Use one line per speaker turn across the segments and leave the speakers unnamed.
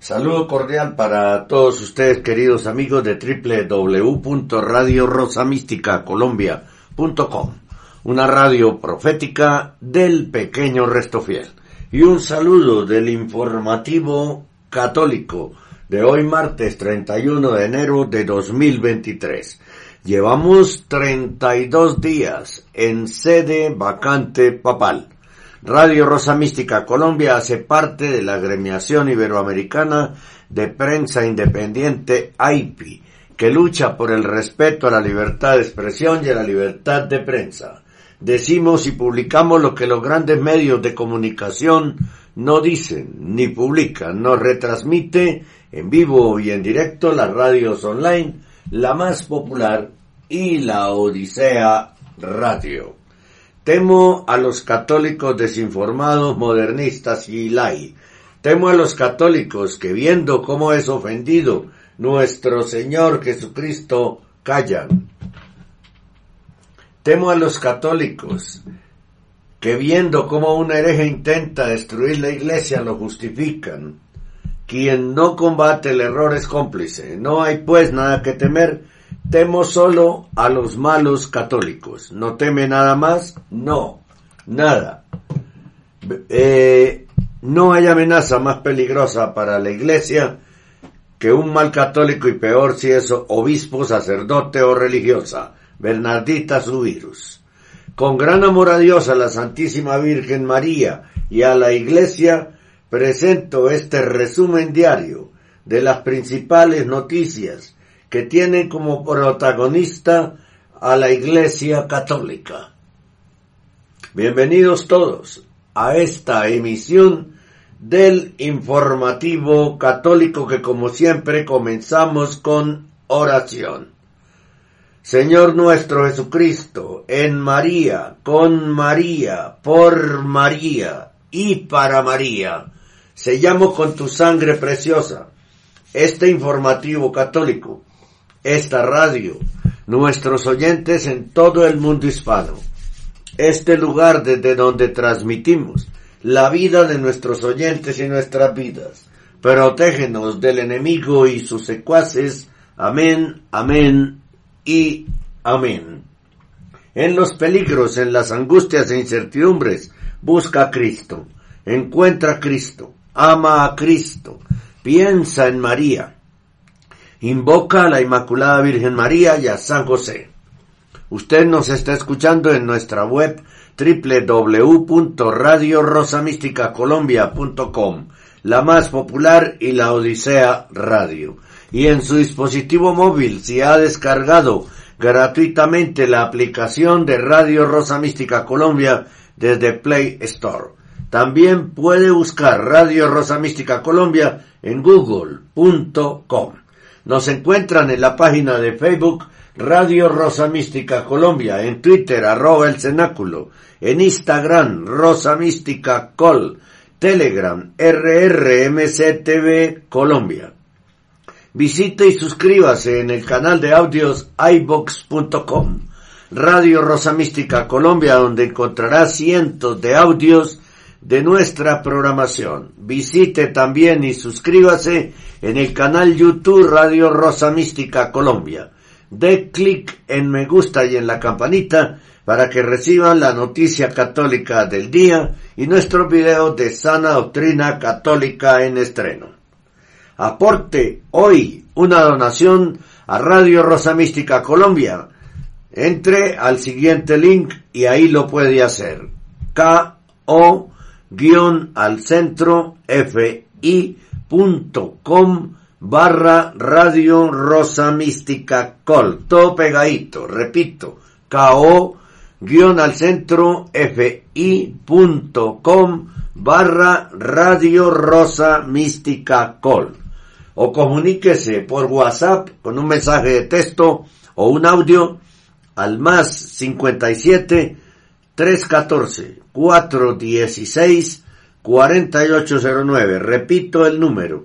Saludo cordial para todos ustedes, queridos amigos de www.radiorosamísticacolombia.com, una radio profética del pequeño resto fiel. Y un saludo del informativo católico de hoy martes 31 de enero de 2023. Llevamos 32 días en sede vacante papal. Radio Rosa Mística Colombia hace parte de la agremiación iberoamericana de prensa independiente AIPI, que lucha por el respeto a la libertad de expresión y a la libertad de prensa. Decimos y publicamos lo que los grandes medios de comunicación no dicen ni publican, nos retransmite en vivo y en directo las radios online, la más popular y la Odisea Radio. Temo a los católicos desinformados, modernistas y lai. Temo a los católicos que viendo cómo es ofendido nuestro Señor Jesucristo, callan. Temo a los católicos que viendo cómo un hereje intenta destruir la iglesia lo justifican. Quien no combate el error es cómplice. No hay pues nada que temer Temo solo a los malos católicos. ¿No teme nada más? No, nada. Eh, no hay amenaza más peligrosa para la iglesia que un mal católico y peor si es obispo, sacerdote o religiosa. Bernardita su virus. Con gran amor a Dios, a la Santísima Virgen María y a la Iglesia, presento este resumen diario de las principales noticias que tiene como protagonista a la Iglesia Católica. Bienvenidos todos a esta emisión del informativo católico que como siempre comenzamos con oración. Señor nuestro Jesucristo, en María, con María, por María y para María, sellamos con tu sangre preciosa este informativo católico esta radio, nuestros oyentes en todo el mundo hispano, este lugar desde donde transmitimos la vida de nuestros oyentes y nuestras vidas. Protégenos del enemigo y sus secuaces. Amén, amén y amén. En los peligros, en las angustias e incertidumbres, busca a Cristo, encuentra a Cristo, ama a Cristo, piensa en María, Invoca a la Inmaculada Virgen María y a San José. Usted nos está escuchando en nuestra web www.radiorosamísticacolombia.com, la más popular y la Odisea Radio. Y en su dispositivo móvil, si ha descargado gratuitamente la aplicación de Radio Rosa Mística Colombia desde Play Store. También puede buscar Radio Rosa Mística Colombia en google.com. Nos encuentran en la página de Facebook Radio Rosa Mística Colombia, en Twitter arroba el cenáculo, en Rosa Mística Col, Telegram RRMCTV Colombia. Visite y suscríbase en el canal de audios ibox.com, Radio Rosa Mística Colombia, donde encontrará cientos de audios de nuestra programación. Visite también y suscríbase en el canal YouTube Radio Rosa Mística Colombia. De clic en me gusta y en la campanita para que reciban la noticia católica del día y nuestro video de sana doctrina católica en estreno. Aporte hoy una donación a Radio Rosa Mística Colombia. Entre al siguiente link y ahí lo puede hacer. K O guion al centro fi.com barra radio rosa mística col. Todo pegadito, repito, ko guion al centro fi.com barra radio rosa mística col. o comuníquese por WhatsApp con un mensaje de texto o un audio al más 57 314 416 4809. Repito el número.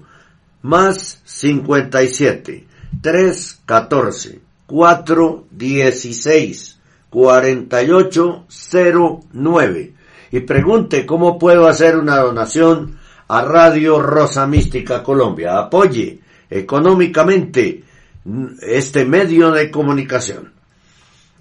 Más 57 314 416 4809. Y pregunte cómo puedo hacer una donación a Radio Rosa Mística Colombia. Apoye económicamente este medio de comunicación.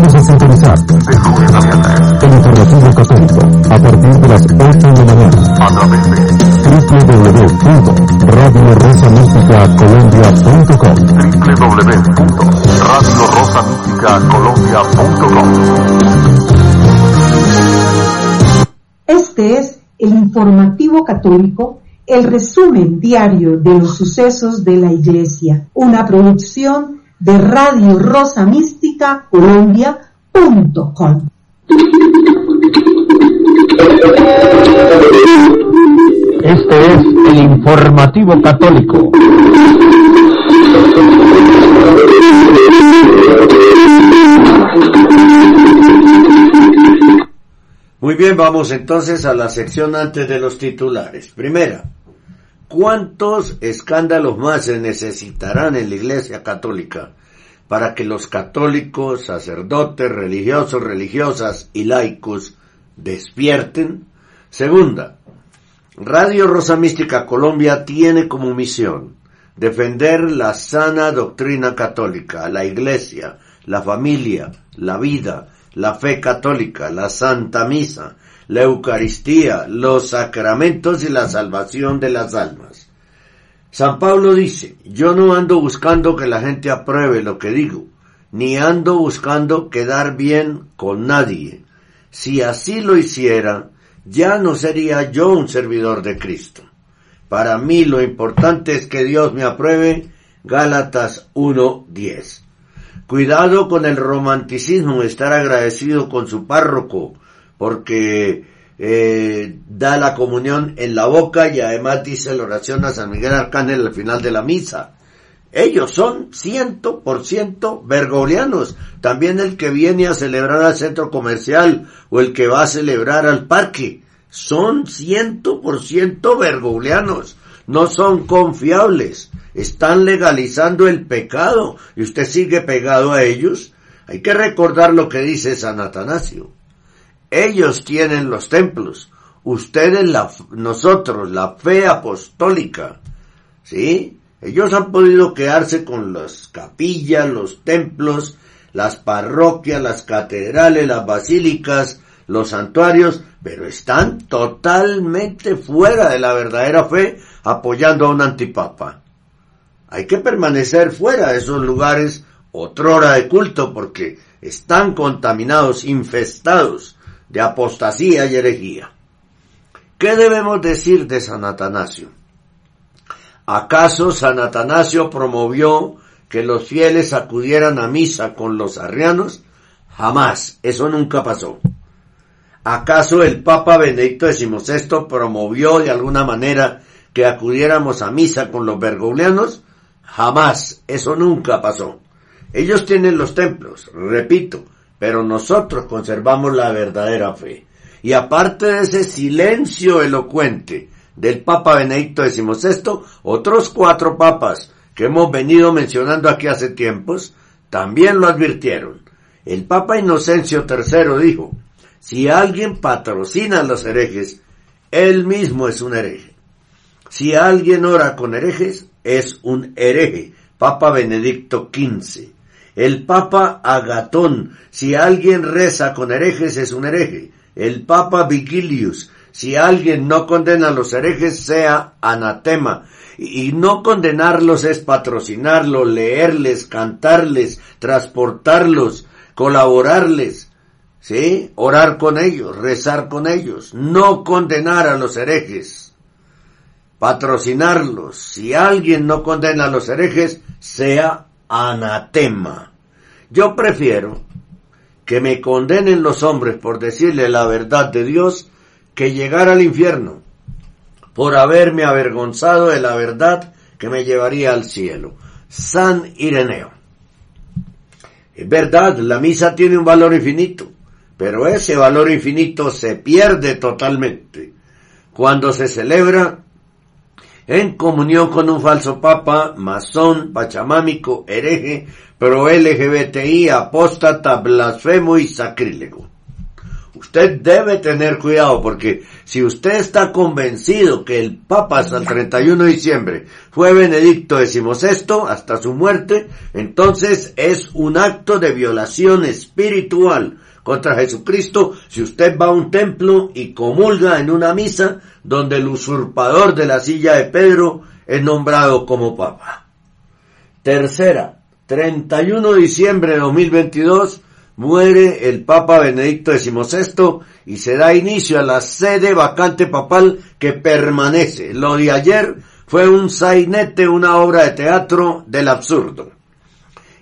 Invitamos a sintonizar. El informativo católico a partir de las 8 de la mañana. a través
Este es el informativo católico el resumen diario de los sucesos de la Iglesia, una producción de Radio Rosa Mística Colombia.com.
Este es el informativo católico.
Muy bien, vamos entonces a la sección antes de los titulares. Primera, ¿Cuántos escándalos más se necesitarán en la Iglesia Católica para que los católicos, sacerdotes, religiosos, religiosas y laicos despierten? Segunda, Radio Rosa Mística Colombia tiene como misión defender la sana doctrina católica, la Iglesia, la familia, la vida, la fe católica, la Santa Misa, la Eucaristía, los sacramentos y la salvación de las almas. San Pablo dice, yo no ando buscando que la gente apruebe lo que digo, ni ando buscando quedar bien con nadie. Si así lo hiciera, ya no sería yo un servidor de Cristo. Para mí lo importante es que Dios me apruebe. Gálatas 1.10. Cuidado con el romanticismo, estar agradecido con su párroco, porque eh, da la comunión en la boca y además dice la oración a San Miguel Arcángel al final de la misa. Ellos son ciento por ciento bergolianos. También el que viene a celebrar al centro comercial o el que va a celebrar al parque. Son ciento por ciento bergolianos. No son confiables. Están legalizando el pecado y usted sigue pegado a ellos. Hay que recordar lo que dice San Atanasio. Ellos tienen los templos, ustedes la, nosotros, la fe apostólica, ¿sí? Ellos han podido quedarse con las capillas, los templos, las parroquias, las catedrales, las basílicas, los santuarios, pero están totalmente fuera de la verdadera fe apoyando a un antipapa. Hay que permanecer fuera de esos lugares otrora de culto porque están contaminados, infestados de apostasía y herejía. ¿Qué debemos decir de San Atanasio? ¿Acaso San Atanasio promovió que los fieles acudieran a misa con los arrianos? Jamás, eso nunca pasó. ¿Acaso el Papa Benedicto XVI promovió de alguna manera que acudiéramos a misa con los bergoglianos? Jamás, eso nunca pasó. Ellos tienen los templos, repito, pero nosotros conservamos la verdadera fe. Y aparte de ese silencio elocuente del Papa Benedicto XVI, otros cuatro papas que hemos venido mencionando aquí hace tiempos, también lo advirtieron. El Papa Inocencio III dijo, si alguien patrocina a los herejes, él mismo es un hereje. Si alguien ora con herejes, es un hereje. Papa Benedicto XV. El Papa Agatón, si alguien reza con herejes es un hereje. El Papa Vigilius, si alguien no condena a los herejes sea anatema. Y no condenarlos es patrocinarlos, leerles, cantarles, transportarlos, colaborarles, ¿sí? Orar con ellos, rezar con ellos, no condenar a los herejes, patrocinarlos. Si alguien no condena a los herejes, sea anatema. Yo prefiero que me condenen los hombres por decirle la verdad de Dios que llegar al infierno por haberme avergonzado de la verdad que me llevaría al cielo. San Ireneo. Es verdad, la misa tiene un valor infinito, pero ese valor infinito se pierde totalmente cuando se celebra en comunión con un falso papa, masón, pachamámico, hereje, pro LGBTI, apóstata, blasfemo y sacrílego. Usted debe tener cuidado porque si usted está convencido que el Papa hasta el 31 de diciembre fue Benedicto XVI hasta su muerte, entonces es un acto de violación espiritual contra Jesucristo si usted va a un templo y comulga en una misa donde el usurpador de la silla de Pedro es nombrado como Papa. Tercera, 31 de diciembre de 2022, muere el Papa Benedicto XVI y se da inicio a la sede vacante papal que permanece. Lo de ayer fue un sainete, una obra de teatro del absurdo.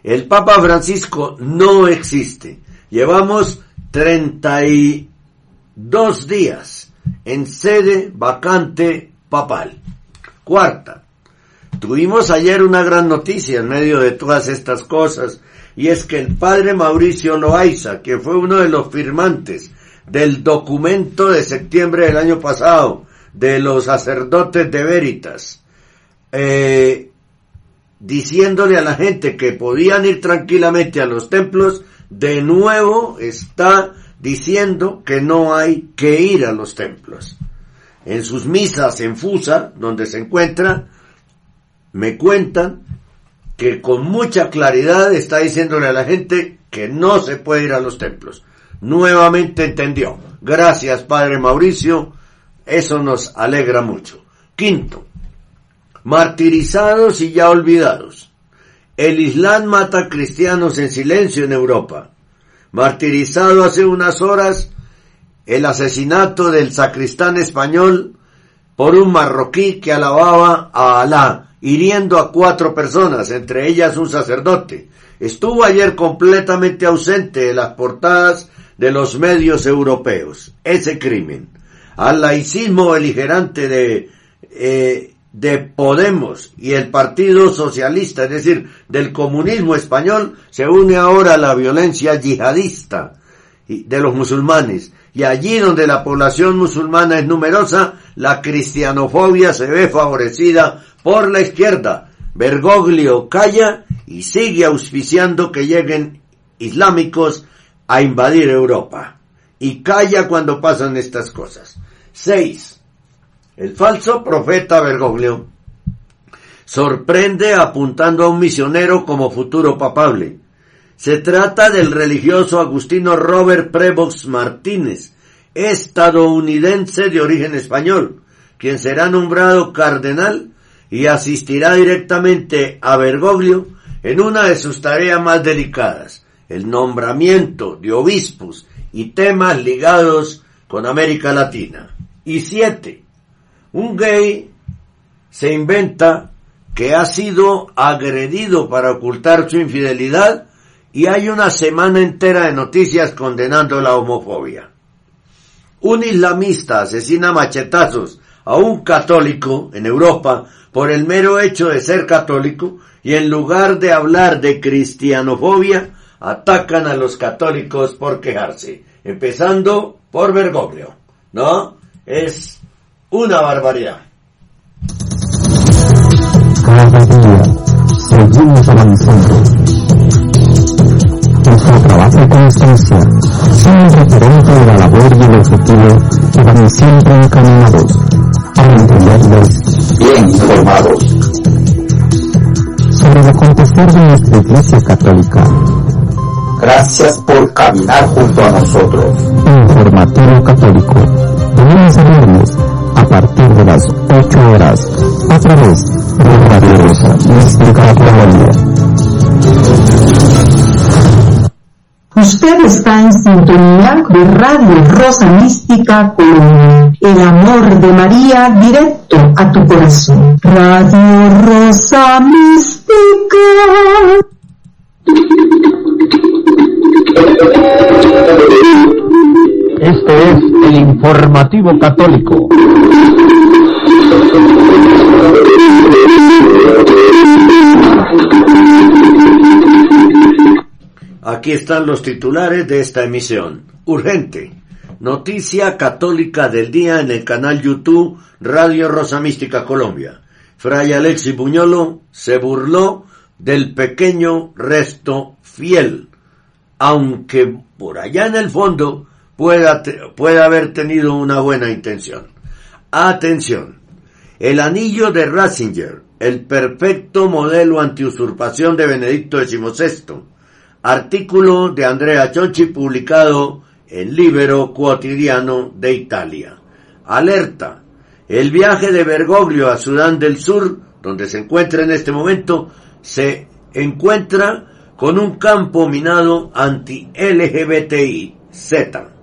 El Papa Francisco no existe. Llevamos 32 días en sede vacante papal. Cuarta, tuvimos ayer una gran noticia en medio de todas estas cosas y es que el padre Mauricio Loaiza, que fue uno de los firmantes del documento de septiembre del año pasado de los sacerdotes de Veritas, eh, diciéndole a la gente que podían ir tranquilamente a los templos, de nuevo está diciendo que no hay que ir a los templos. En sus misas en Fusa, donde se encuentra, me cuentan que con mucha claridad está diciéndole a la gente que no se puede ir a los templos. Nuevamente entendió. Gracias, Padre Mauricio. Eso nos alegra mucho. Quinto, martirizados y ya olvidados. El Islam mata cristianos en silencio en Europa. Martirizado hace unas horas el asesinato del sacristán español por un marroquí que alababa a Alá hiriendo a cuatro personas, entre ellas un sacerdote. Estuvo ayer completamente ausente de las portadas de los medios europeos. Ese crimen. Al laicismo beligerante de, eh, de Podemos y el Partido Socialista, es decir, del comunismo español, se une ahora la violencia yihadista de los musulmanes. Y allí donde la población musulmana es numerosa, la cristianofobia se ve favorecida por la izquierda. Bergoglio calla y sigue auspiciando que lleguen islámicos a invadir Europa. Y calla cuando pasan estas cosas. 6. El falso profeta Bergoglio sorprende apuntando a un misionero como futuro papable. Se trata del religioso agustino Robert Prevost Martínez, estadounidense de origen español, quien será nombrado cardenal y asistirá directamente a Bergoglio en una de sus tareas más delicadas, el nombramiento de obispos y temas ligados con América Latina. Y siete, un gay se inventa que ha sido agredido para ocultar su infidelidad y hay una semana entera de noticias condenando la homofobia. Un islamista asesina machetazos a un católico en Europa por el mero hecho de ser católico y en lugar de hablar de cristianofobia, atacan a los católicos por quejarse, empezando por Bergoglio, ¿no? Es una barbaridad.
Cada día seguimos avanzando. Nuestro trabajo y constancia son un referente de la labor y el objetivo que van siempre encaminados para mantenerlos bien informados sobre el acontecer de nuestra Iglesia Católica
Gracias por caminar junto a nosotros.
Informativo Católico. De lunes a viernes, a partir de las 8 horas, a través de Radio Rosa Mística Colombia.
Usted está en sintonía de Radio Rosa Mística Colombia. El amor de María directo a tu corazón. Radio Rosa Mística.
Este es el informativo católico.
Aquí están los titulares de esta emisión. Urgente. Noticia católica del día en el canal YouTube Radio Rosa Mística Colombia. Fray Alexis Buñolo se burló del pequeño resto fiel, aunque por allá en el fondo pueda, pueda haber tenido una buena intención. Atención. El anillo de Ratzinger, el perfecto modelo antiusurpación de Benedicto XVI. Artículo de Andrea Chochi publicado en Libero Quotidiano de Italia. Alerta. El viaje de Bergoglio a Sudán del Sur, donde se encuentra en este momento, se encuentra con un campo minado anti-LGBTI Z.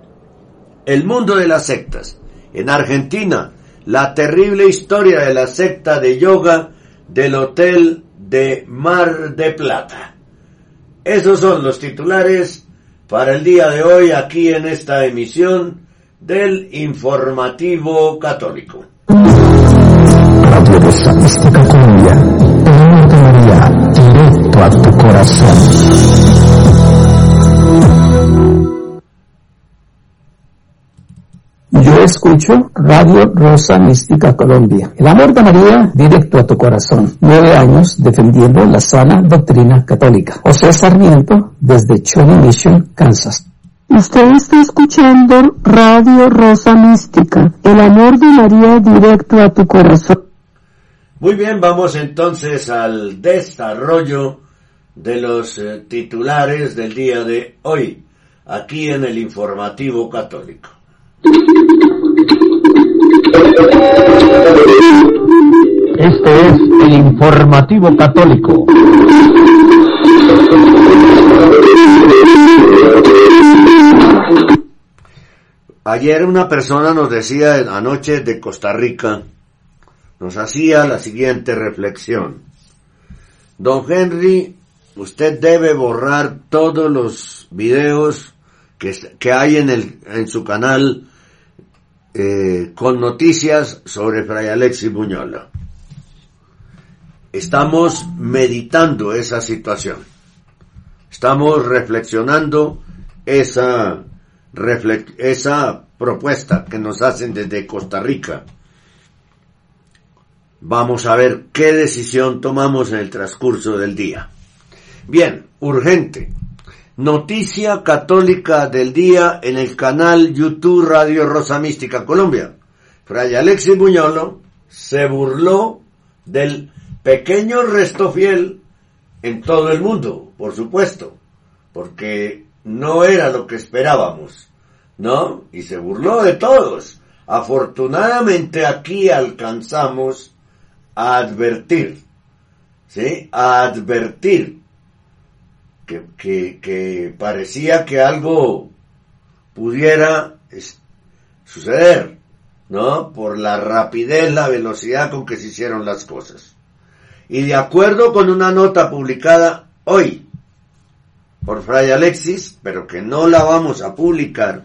El mundo de las sectas. En Argentina, la terrible historia de la secta de yoga del Hotel de Mar de Plata. Esos son los titulares para el día de hoy aquí en esta emisión del Informativo Católico.
Radio Colombia. Tu corazón.
Yo escucho Radio Rosa Mística Colombia. El amor de María directo a tu corazón. Nueve años defendiendo la sana doctrina católica. José Sarmiento desde Choni Mission, Kansas.
Usted está escuchando Radio Rosa Mística. El amor de María directo a tu corazón.
Muy bien, vamos entonces al desarrollo de los eh, titulares del día de hoy, aquí en el Informativo Católico.
Este es el informativo católico.
Ayer una persona nos decía anoche de Costa Rica, nos hacía la siguiente reflexión. Don Henry, usted debe borrar todos los videos que, que hay en, el, en su canal eh, con noticias sobre Fray Alexis Buñola. Estamos meditando esa situación. Estamos reflexionando esa, reflex, esa propuesta que nos hacen desde Costa Rica. Vamos a ver qué decisión tomamos en el transcurso del día. Bien, urgente. Noticia católica del día en el canal YouTube Radio Rosa Mística Colombia. Fray Alexis Buñolo se burló del pequeño resto fiel en todo el mundo, por supuesto, porque no era lo que esperábamos, ¿no? Y se burló de todos. Afortunadamente aquí alcanzamos a advertir, ¿sí? A advertir que, que, que parecía que algo pudiera suceder, ¿no? Por la rapidez, la velocidad con que se hicieron las cosas. Y de acuerdo con una nota publicada hoy por Fray Alexis, pero que no la vamos a publicar,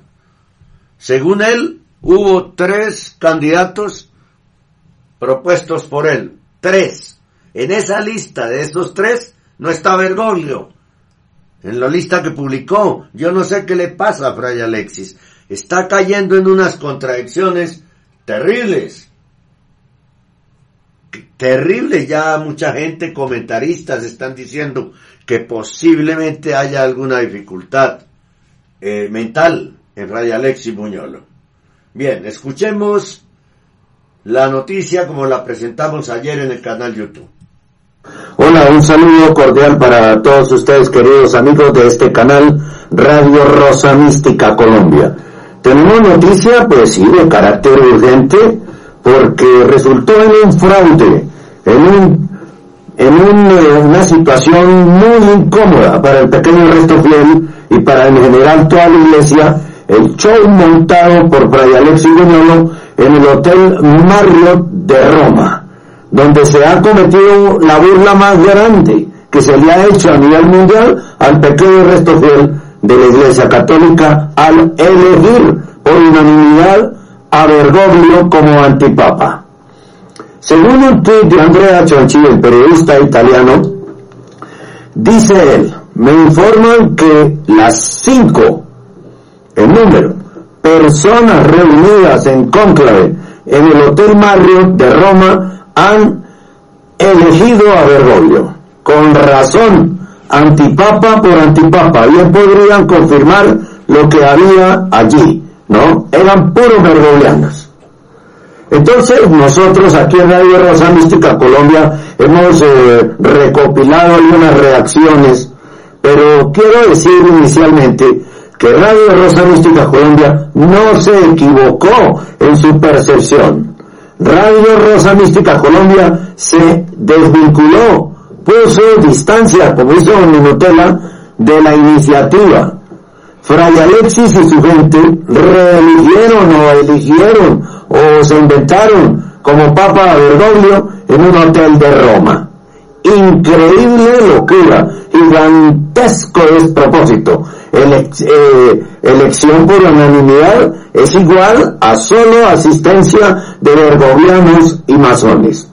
según él, hubo tres candidatos propuestos por él. Tres. En esa lista de estos tres no está Bergoglio. En la lista que publicó. Yo no sé qué le pasa a Fray Alexis. Está cayendo en unas contradicciones terribles. Terrible. Ya mucha gente, comentaristas, están diciendo que posiblemente haya alguna dificultad eh, mental en Fray Alexis Buñolo. Bien, escuchemos la noticia como la presentamos ayer en el canal YouTube. Hola, un saludo cordial para todos ustedes queridos amigos de este canal Radio Rosa Mística Colombia. Tenemos noticia, pues sí, de carácter urgente, porque resultó en un fraude, en un en eh, una situación muy incómoda para el pequeño resto fiel y para en general toda la iglesia, el show montado por Fray Alexis Buñolo en el Hotel Marriott de Roma, donde se ha cometido la burla más grande que se le ha hecho a nivel mundial al pequeño resto fiel de la Iglesia Católica al elegir por unanimidad a Bergoglio como antipapa. Según un tweet de Andrea Cianci, el periodista italiano, dice él, me informan que las cinco, el número, personas reunidas en cónclave en el Hotel Mario de Roma han elegido a Bergoglio. Con razón, antipapa por antipapa. Bien podrían confirmar lo que había allí, ¿no? Eran puros bergoglianos. Entonces nosotros aquí en Radio Rosa Mística Colombia hemos eh, recopilado algunas reacciones, pero quiero decir inicialmente que Radio Rosa Mística Colombia no se equivocó en su percepción. Radio Rosa Mística Colombia se desvinculó, puso distancia, como hizo Minutela, de la iniciativa. Fray Alexis y su gente reeligieron o eligieron o se inventaron como Papa Bergoglio en un hotel de Roma. Increíble locura, gigantesco despropósito. Eh, elección por unanimidad es igual a solo asistencia de bergoglianos y masones.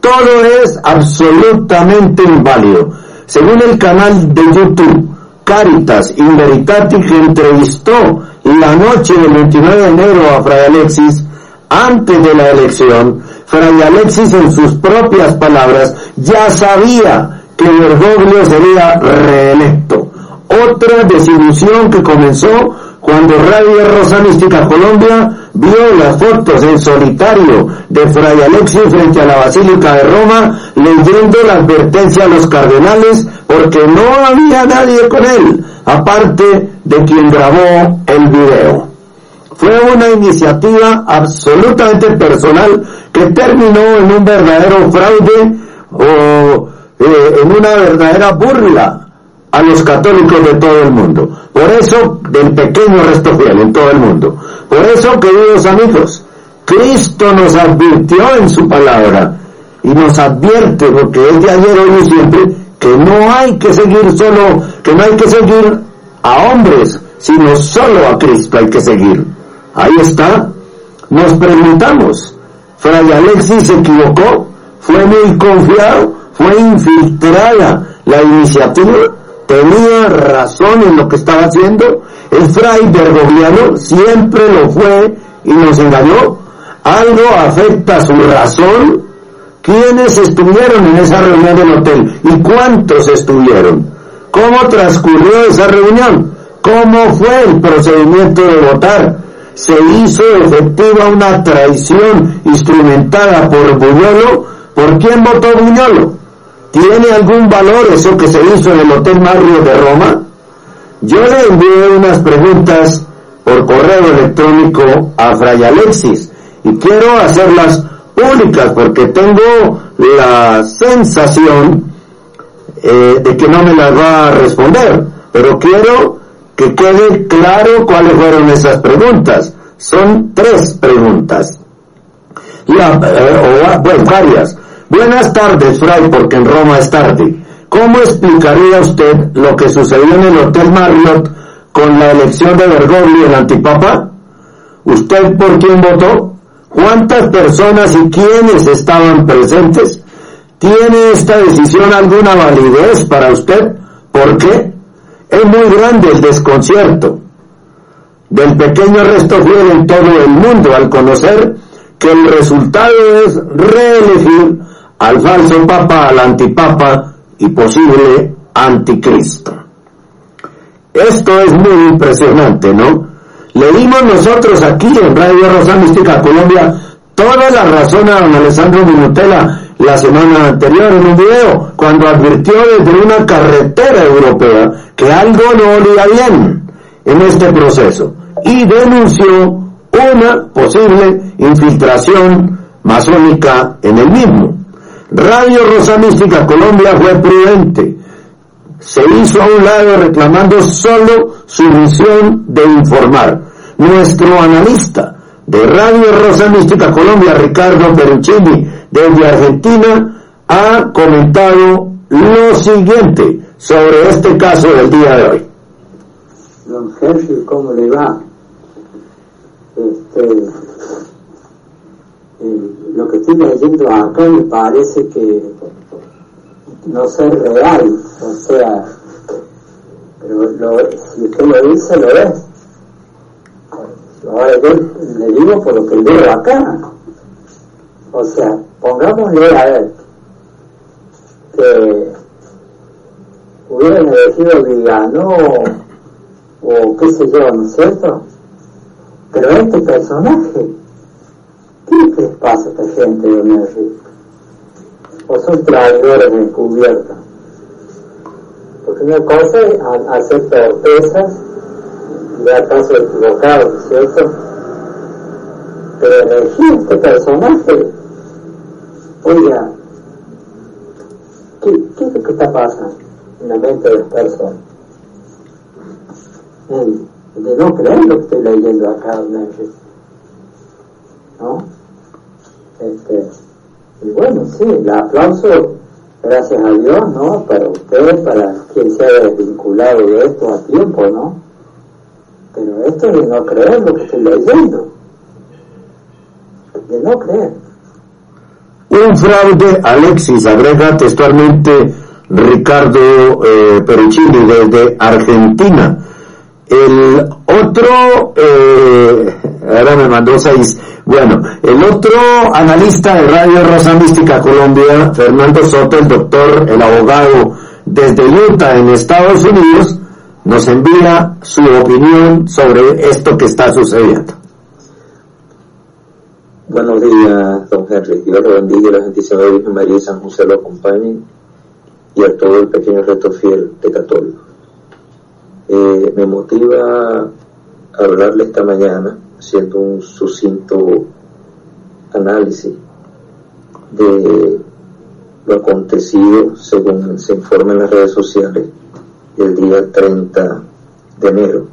Todo es absolutamente inválido. Según el canal de YouTube, Caritas in Veritatis entrevistó la noche del 29 de enero a Fray Alexis antes de la elección, Fray Alexis en sus propias palabras ya sabía que Bergoglio sería reelecto. Otra desilusión que comenzó cuando Radio Rosa Mística Colombia vio las fotos en solitario de Fray Alexis frente a la Basílica de Roma leyendo la advertencia a los cardenales porque no había nadie con él, aparte de quien grabó el video. Fue una iniciativa absolutamente personal que terminó en un verdadero fraude o eh, en una verdadera burla a los católicos de todo el mundo. Por eso, del pequeño resto fiel en todo el mundo. Por eso, queridos amigos, Cristo nos advirtió en su palabra y nos advierte, porque es de ayer, hoy y siempre, que no hay que seguir solo, que no hay que seguir a hombres, sino solo a Cristo hay que seguir. Ahí está. Nos preguntamos, Fray Alexis se equivocó, fue muy confiado, fue infiltrada la iniciativa, tenía razón en lo que estaba haciendo, el fray bergogliano siempre lo fue y nos engañó, algo afecta su razón, ¿quiénes estuvieron en esa reunión del hotel y cuántos estuvieron? ¿Cómo transcurrió esa reunión? ¿Cómo fue el procedimiento de votar? se hizo efectiva una traición instrumentada por Buñolo. ¿Por quién votó Buñolo? ¿Tiene algún valor eso que se hizo en el Hotel Mario de Roma? Yo le envié unas preguntas por correo electrónico a Fray Alexis y quiero hacerlas públicas porque tengo la sensación eh, de que no me las va a responder, pero quiero que quede claro cuáles fueron esas preguntas. Son tres preguntas. Eh, o, varias. Buenas tardes, Fray, porque en Roma es tarde. ¿Cómo explicaría usted lo que sucedió en el Hotel Marriott con la elección de Bergoglio, el antipapa? ¿Usted por quién votó? ¿Cuántas personas y quiénes estaban presentes? ¿Tiene esta decisión alguna validez para usted? ¿Por qué? Es muy grande el desconcierto del pequeño resto fiel en todo el mundo al conocer que el resultado es reelegir al falso papa, al antipapa y posible anticristo. Esto es muy impresionante, ¿no? Le dimos nosotros aquí en Radio Rosa Mística Colombia toda la razón a don Alessandro Minutela la semana anterior en un video, cuando advirtió desde una carretera europea que algo no olía bien en este proceso y denunció una posible infiltración masónica en el mismo. Radio Rosa Mística Colombia fue prudente. Se hizo a un lado reclamando solo su misión de informar. Nuestro analista de Radio Rosa Mística Colombia, Ricardo Peruccini, desde Argentina, ha comentado lo siguiente sobre este caso del día de hoy.
Don ¿cómo le va? Este, eh, lo que estoy leyendo acá me parece que no ser real, o sea, pero lo, si usted lo dice, lo es. Ahora yo le digo por lo que veo acá. O sea, pongámosle a ver que hubieran elegido Vigano o qué sé yo, ¿no es cierto? Pero este personaje, ¿qué les pasa a esta gente de Merry? ¿O son traidores encubiertos? Porque una cosa es hacer torpezas de acaso equivocado, ¿cierto? Pero elegir este personaje, oiga, ¿qué, ¿qué es lo que está pasando en la mente de las personas? de no creer lo que estoy leyendo acá, ¿no? Este, y bueno, sí, el aplauso, gracias a Dios, ¿no? Para usted, para quien se haya desvinculado de esto a tiempo, ¿no? Pero esto es de no creer lo que estoy leyendo. De no creer.
Un fraude, Alexis, agrega textualmente Ricardo eh, desde Argentina el otro, eh, ahora me mandó seis. Bueno, el otro analista de Radio Rosa Mística Colombia, Fernando Soto, el doctor, el abogado desde Utah en Estados Unidos, nos envía su opinión sobre esto que está sucediendo.
Buenos días, don Henry. Dios lo bendiga y la Santísima Virgen María y San José lo acompañen y a todo el pequeño reto fiel de católicos. Eh, me motiva hablarle esta mañana haciendo un sucinto análisis de lo acontecido según se informa en las redes sociales el día 30 de enero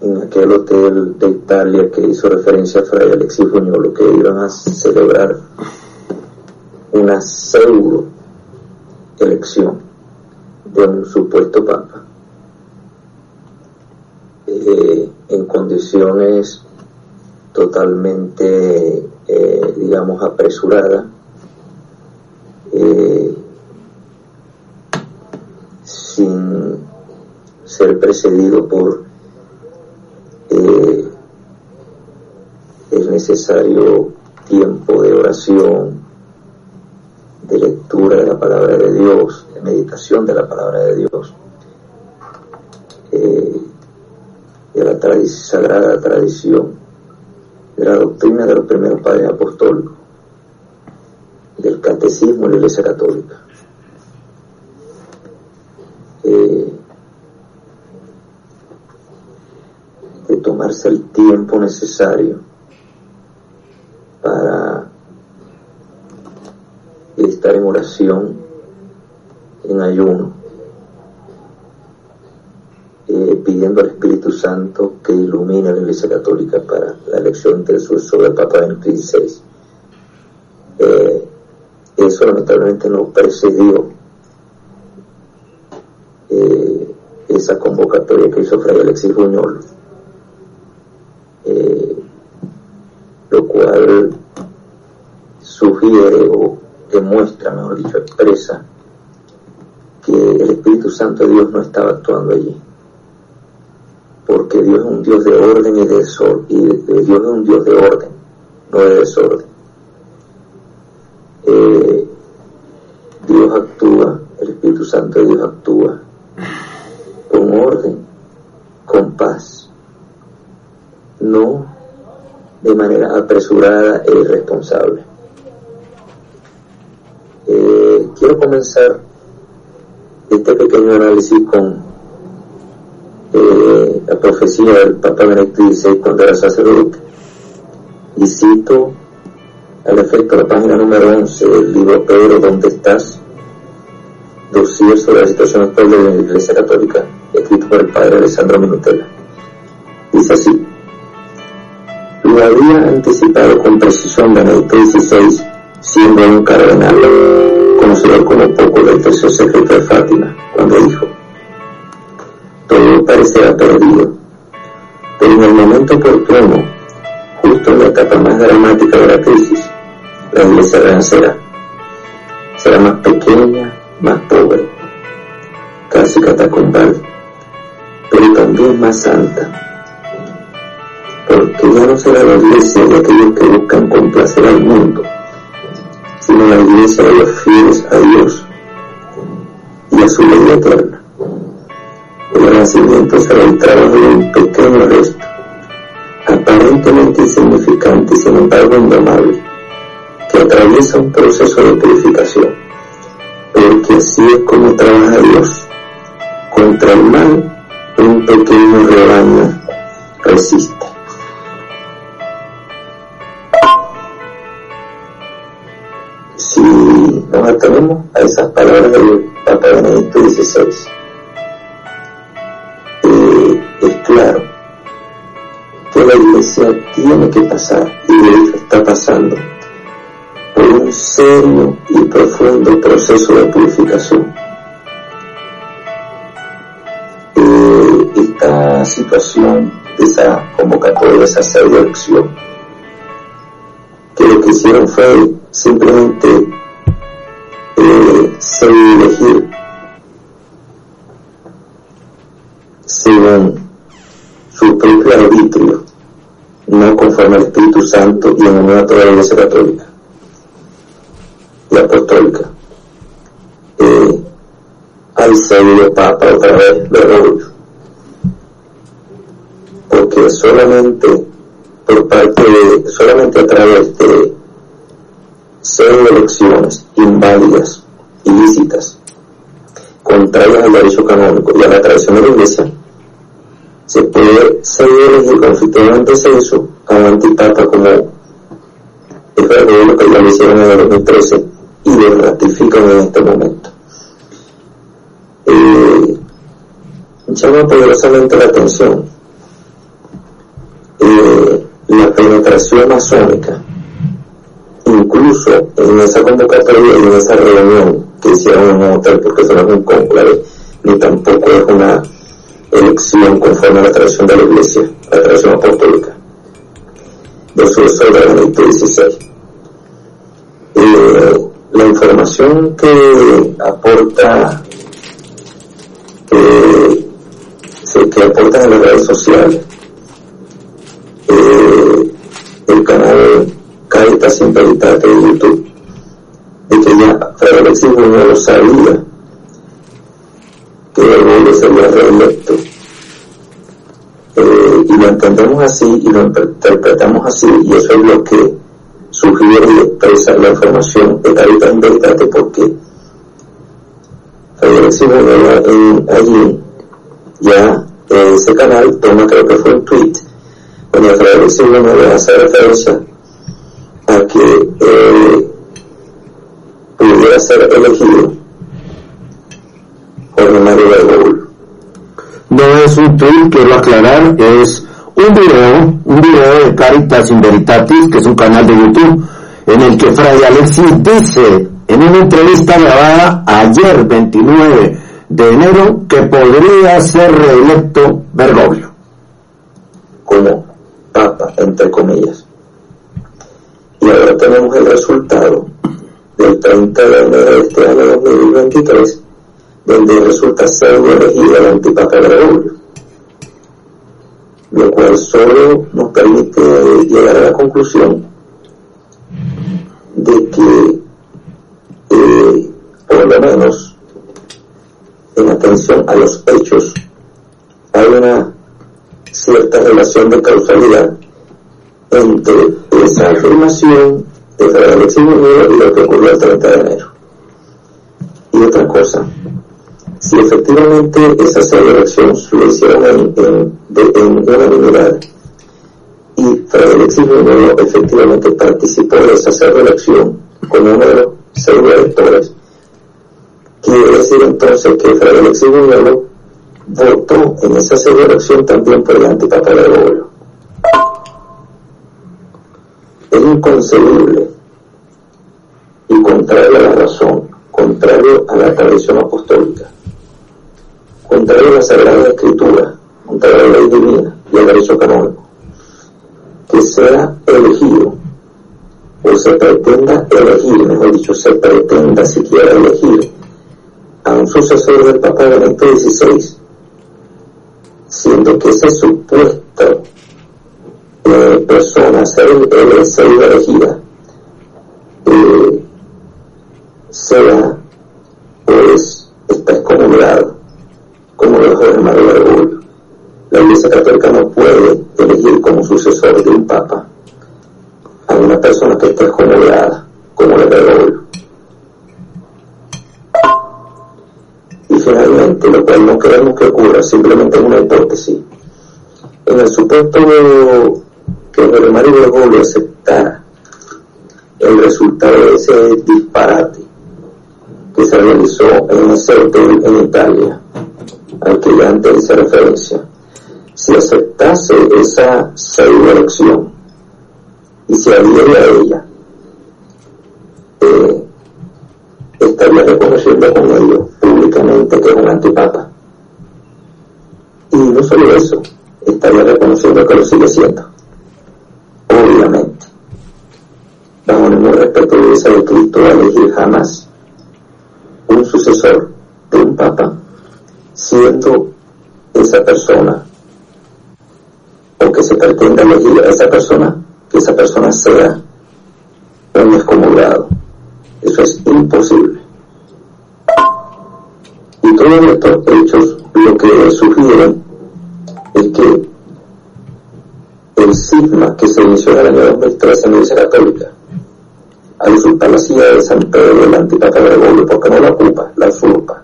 en aquel hotel de Italia que hizo referencia a Fray Alexis Buñuelo que iban a celebrar una pseudo elección de un supuesto papa. Eh, en condiciones totalmente, eh, digamos, apresuradas, eh, sin ser precedido por el necesario tiempo de oración, de lectura de la palabra de Dios, de meditación de la palabra de Dios de la sagrada tradición, de la doctrina de los primeros padres apostólicos, del catecismo de la Iglesia Católica. Eh, de tomarse el tiempo necesario para estar en oración, en ayuno, eh, pidiendo al Espíritu Santo que ilumine a la Iglesia Católica para la elección del sucesor del Papa Benedicto XVI. Eh, eso lamentablemente no precedió eh, esa convocatoria que hizo Fray Alexis Buñol, lo cual sugiere o demuestra, mejor dicho, expresa que el Espíritu Santo de Dios no estaba actuando allí porque Dios es un Dios de orden y de desorden, y Dios es un Dios de orden, no de desorden. Eh, Dios actúa, el Espíritu Santo de Dios actúa con orden, con paz, no de manera apresurada e irresponsable. Quiero comenzar este pequeño análisis con eh, la profecía del Papa Benedicto XVI cuando era sacerdote. Y cito al efecto la página número 11 del libro Pedro, ¿dónde estás? Dossier sobre la situación actual de la Iglesia Católica, escrito por el padre Alessandro Minutella. Dice así, lo había anticipado con precisión Benedicto XVI, siendo un cardenal, conocido como poco del tercer secreto de Fátima, cuando dijo, todo parecerá perdido, pero en el momento oportuno, justo en la etapa más dramática de la crisis, la iglesia renacerá. Será más pequeña, más pobre, casi catacumbal, pero también más santa. Porque ya no será la iglesia de aquellos que buscan complacer al mundo, la iglesia de los fieles a Dios y a su ley eterna. El renacimiento será el trabajo de un pequeño resto, aparentemente insignificante y sin embargo indomable, que atraviesa un proceso de purificación, porque así es como trabaja Dios. Contra el mal, un pequeño rebaño resiste. Nos atenemos a esas palabras del Papa Benedicto XVI, eh, es claro que la iglesia tiene que pasar, y de hecho está pasando, por un serio y profundo proceso de purificación. Eh, esta situación de esa convocatoria, de esa selección, que lo que hicieron fue simplemente eh, elegir según su propio arbitrio, no conforme al Espíritu Santo y en unión a toda la Iglesia Católica y Apostólica. Eh, al sello Papa otra vez de orgullo. Porque solamente por parte de, solamente a través de cero elecciones inválidas, ilícitas, contrarias al derecho canónico y a la tradición de la Iglesia, se puede seguir elegir conflictivamente eso a un antipapa como es verdad lo que ya lo hicieron en el 2013 y lo ratifican en este momento. Eh, llama poderosamente la atención eh, la penetración masónica, incluso en esa convocatoria y en esa reunión que hicieron en un hotel, porque eso no es un conclave, ni tampoco es una elección conforme a la tradición de la Iglesia, la tradición apostólica, su de Benedicto XVI. Eh, la información que aporta, se, que aportan en las redes sociales, eh, el Veritate de YouTube, de que ya Alexis no lo sabía, que Bergoglio sería reelecto. Eh, y lo entendemos así y lo interpretamos así, y eso es lo que sugiere y expresa la información de Caritas in Veritate, porque Alexis en, allí. Ya en ese canal toma, creo que fue un tweet, donde Fray Alexis le hace referencia a que eh, pudiera ser elegido Jorge Mario Bergoglio.
No es un tweet, quiero aclarar, es un video, un video de Caritas in Veritatis, que es un canal de YouTube, en el que Fray Alexis dice en una entrevista grabada ayer 29 de enero que podría ser reelecto Bergoglio.
como papa, entre comillas. Y ahora tenemos el resultado del 30 de enero de este año 2023, donde resulta ser elegido el antipapa Bergoglio, lo cual solo nos permite llegar a la conclusión de que, eh, por lo menos, en atención a los hechos, hay una cierta relación de causalidad entre esa afirmación de Alexis Muñoz y lo que ocurrió el 30 de enero. Y otra cosa, si efectivamente esa elección lo hicieron en, en, de, en unanimidad y Frederick Simeonello efectivamente participó de esa elección como uno de los seis electores, quiere decir entonces que Frederick Simeonello votó en esa elección también por el antipapa inconcebible y contrario a la razón, contrario a la tradición apostólica, contrario a la Sagrada Escritura, contrario a la ley divina y al derecho canónico, que sea elegido o se pretenda elegir, mejor dicho, se pretenda siquiera elegir a un sucesor del Papa Benedicto XVI, siendo que ese supuesto eh, persona ser, ser elegida eh, sea pues está excomulgado como lo dejó el Mario Bergoglio la Iglesia Católica no puede elegir como sucesor de un Papa a una persona que esté excomulgada como el Bergoglio y finalmente lo cual no queremos que ocurra simplemente es una hipótesis. En el supuesto que el Mario Bergoglio aceptara el resultado de ese disparate que se realizó en ese hotel en Italia, al que ya antes hice referencia, si aceptase esa pseudo elección y se adhiere a ella, eh, estaría reconociendo con ello públicamente que es un antipapa. Y no solo eso, estaría reconociendo que lo sigue siendo. Esa de Cristo a elegir jamás un sucesor de un papa, siendo esa persona, o que se pretenda elegir a esa persona, que esa persona sea un excomulgado. Eso es imposible. Y todos estos hechos lo que sugieren es que el sigma que se inició en el año 2013 en la Iglesia Católica al usurpar la silla de San Pedro del antipapa Gregorio porque no la ocupa, la usurpa.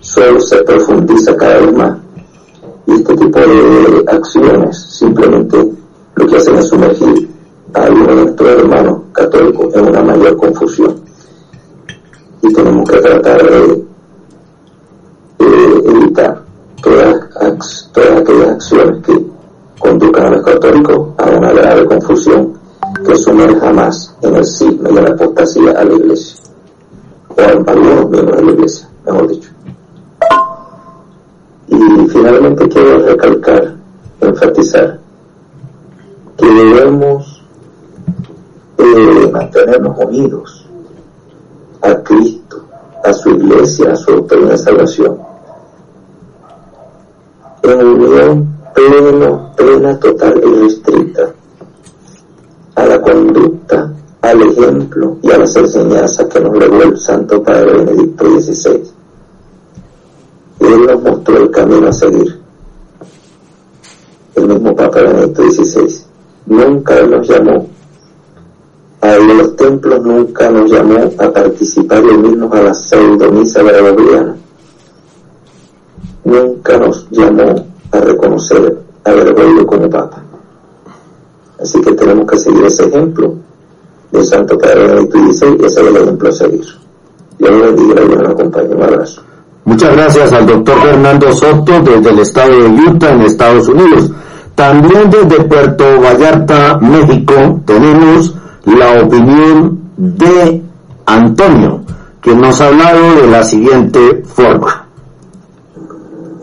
Solo se profundiza cada vez más. Y este tipo de acciones simplemente lo que hacen es sumergir a nuestro hermano católico en una mayor confusión. Y tenemos que tratar de, evitar todas, todas aquellas acciones que conduzcan a los católicos a una grave confusión que sumerja más en el signo y en la apostasía a la iglesia, o a algunos miembros de la iglesia, mejor dicho. Y finalmente quiero recalcar, enfatizar, que debemos eh, mantenernos unidos a Cristo, a su iglesia, a su doctrina de salvación, en unión plena, plena, total y restricta a la conducta, al ejemplo y a las enseñanzas que nos legó el Santo Padre Benedicto XVI. Él nos mostró el camino a seguir. El mismo Papa Benedicto XVI nunca nos llamó a los templos, nunca nos llamó a participar y unirnos a la pseudomisa gregoriana. Nunca nos llamó a reconocer a Bergoglio como Papa. Así que tenemos que seguir ese ejemplo del Santo Padre Benedicto XVI y ese es el ejemplo a seguir. Dios lo bendiga y nos acompañe. Un abrazo.
Muchas gracias al doctor Fernando Soto desde el estado de Utah en Estados Unidos. También desde Puerto Vallarta, México, tenemos la opinión de Antonio, que nos ha hablado de la siguiente forma.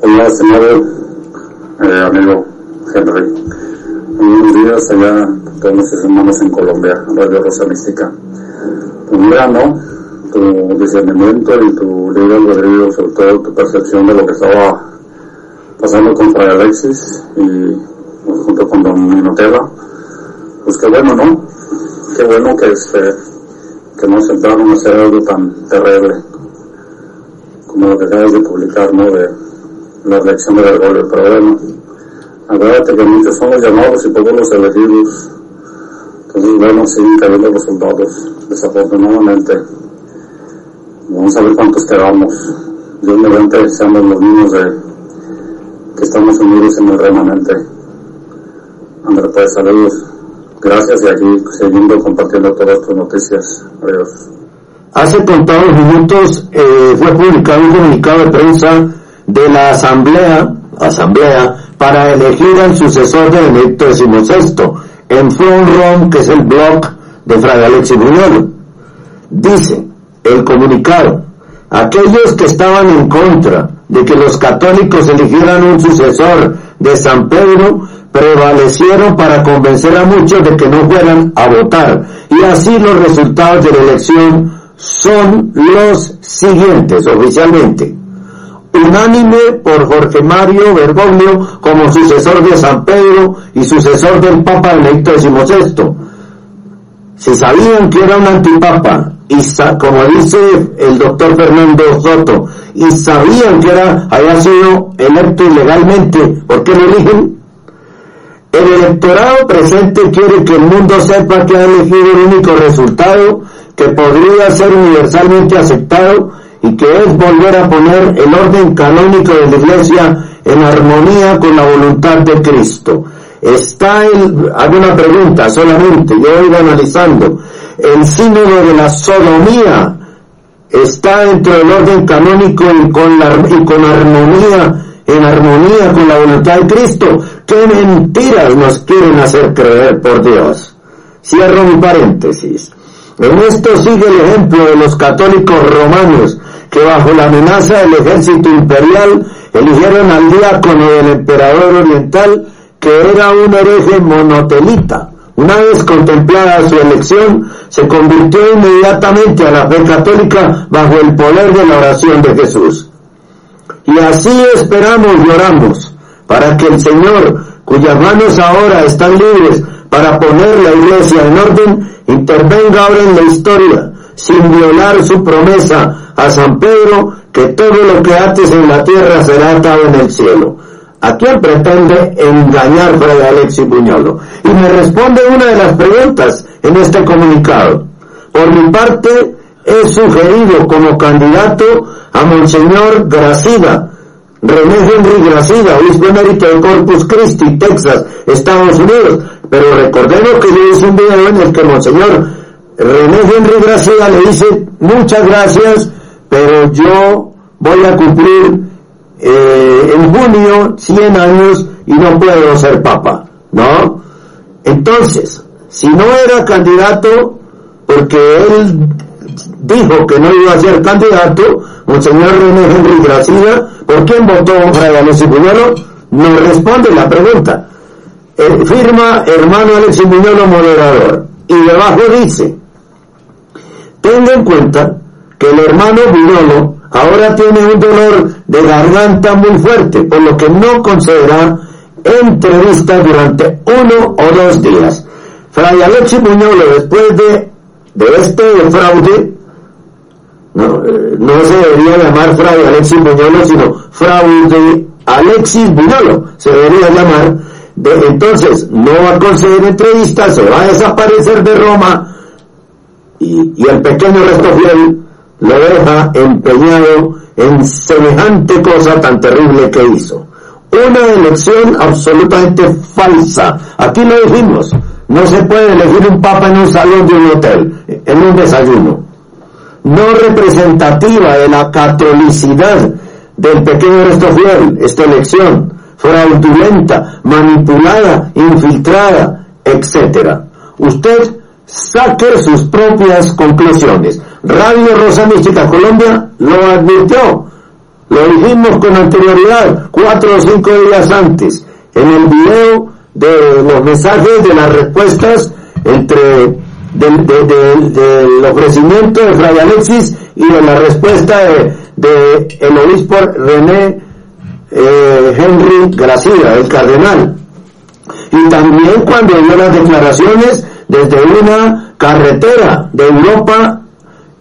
Hola, señor eh, amigo Henry. Buenos días allá todos nuestros hermanos en Colombia, Radio Rosa Mística. Pues mira, ¿no? Tu discernimiento y tu libre albedrío, sobre todo tu percepción de lo que estaba pasando con Fray Alexis y pues, junto con Don Minotela, pues qué bueno, ¿no? Qué bueno que este que no se entraron a hacer algo tan terrible como lo que acabas de publicar, ¿no? De la elección de Bergoglio, pero bueno, Acuérdate que muchos son los llamados y pocos los elegidos. Entonces, bueno, siguen cayendo los soldados, desafortunadamente. Vamos a ver cuántos quedamos. Dios mediante seamos los niños de que estamos unidos en el remanente. André, pues saludos. Gracias y aquí siguiendo compartiendo todas tus noticias. Adiós.
Hace contados minutos eh, fue publicado un comunicado de prensa de la Asamblea, Asamblea para elegir al sucesor de Benedicto XVI en Front que es el blog de Fray Alexis Buñuelo. Dice el comunicado, aquellos que estaban en contra de que los católicos eligieran un sucesor de San Pedro prevalecieron para convencer a muchos de que no fueran a votar. Y así los resultados de la elección son los siguientes oficialmente. Unánime por Jorge Mario Bergoglio como sucesor de San Pedro y sucesor del Papa Benedicto XVI. Si sabían que era un antipapa, y como dice el doctor Fernando Soto, y sabían que era, había sido electo ilegalmente, ¿por qué lo eligen? El electorado presente quiere que el mundo sepa que ha elegido el único resultado que podría ser universalmente aceptado y que es volver a poner el orden canónico de la Iglesia en armonía con la voluntad de Cristo. Está el, hago una pregunta solamente, yo he analizando, el sínodo de la sodomía está dentro del orden canónico y con, la, y con armonía, en armonía con la voluntad de Cristo. ¿Qué mentiras nos quieren hacer creer por Dios? Cierro mi paréntesis. En esto sigue el ejemplo de los católicos romanos que bajo la amenaza del ejército imperial eligieron al diácono del emperador oriental que era un hereje monotelita. Una vez contemplada su elección, se convirtió inmediatamente a la fe católica bajo el poder de la oración de Jesús. Y así esperamos y oramos para que el Señor, cuyas manos ahora están libres para poner la iglesia en orden, intervenga ahora en la historia, sin violar su promesa a San Pedro, que todo lo que ates en la tierra será atado en el cielo. ¿A quién pretende engañar Fray Alexis Buñolo? Y me responde una de las preguntas en este comunicado. Por mi parte, he sugerido como candidato a Monseñor Gracida, René Henry Gracida, obispo emérito de Corpus Christi, Texas, Estados Unidos. Pero recordemos que yo hice un video en el que Monseñor René Henry Gracida le dice muchas gracias, pero yo voy a cumplir eh, en junio 100 años y no puedo ser papa, ¿no? Entonces, si no era candidato, porque él dijo que no iba a ser candidato, Monseñor René Henry Gracida, ¿por quién votó Fray Alexis Buñuelo? No responde la pregunta. Eh, firma hermano Alexis Buñuelo moderador. Y debajo dice, tenga en cuenta que el hermano Buñuelo ahora tiene un dolor de garganta muy fuerte, por lo que no concederá entrevista durante uno o dos días. Fray Alexis Buñuelo, después de, de este fraude, no, eh, no se debería llamar Fray Alexis Buñuelo, sino fraude Alexis Buñuelo, se debería llamar. De, entonces, no va a conceder entrevistas, se va a desaparecer de Roma y, el pequeño resto fiel lo deja empeñado en semejante cosa tan terrible que hizo. Una elección absolutamente falsa. Aquí lo dijimos. No se puede elegir un papa en un salón de un hotel, en un desayuno. No representativa de la catolicidad del pequeño resto fiel, esta elección, fraudulenta, manipulada, infiltrada, etc. Usted saque sus propias conclusiones. Radio Rosa Mística Colombia lo advirtió, lo dijimos con anterioridad, cuatro o cinco días antes, en el video de los mensajes de las respuestas entre del, ofrecimiento de Fray Alexis y de la respuesta de, el obispo René eh, Henry Gracida, el cardenal. Y también cuando dio las declaraciones desde una carretera de Europa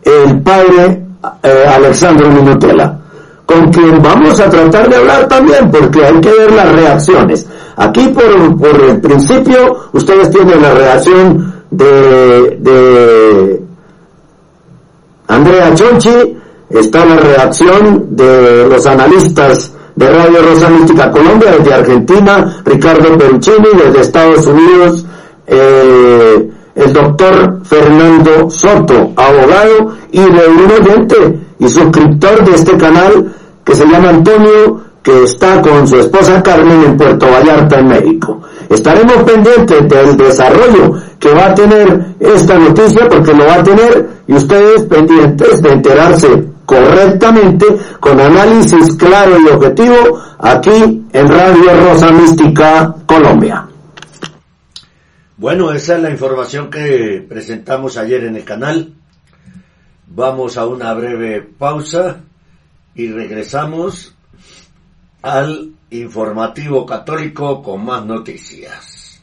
el padre eh, Alexandro Minutela, con quien vamos a tratar de hablar también, porque hay que ver las reacciones. Aquí por, por el principio ustedes tienen la reacción de, de Andrea Chonchi,
está la redacción de los analistas de Radio Rosa Mística Colombia, desde Argentina, Ricardo Peruccini, desde Estados Unidos, eh, el doctor Fernando Soto, abogado y un oyente y suscriptor de este canal que se llama Antonio, que está con su esposa Carmen en Puerto Vallarta, en México. Estaremos pendientes del desarrollo que va a tener esta noticia porque lo va a tener y ustedes pendientes de enterarse correctamente con análisis claro y objetivo aquí en Radio Rosa Mística Colombia.
Bueno, esa es la información que presentamos ayer en el canal. Vamos a una breve pausa y regresamos al informativo católico con más noticias.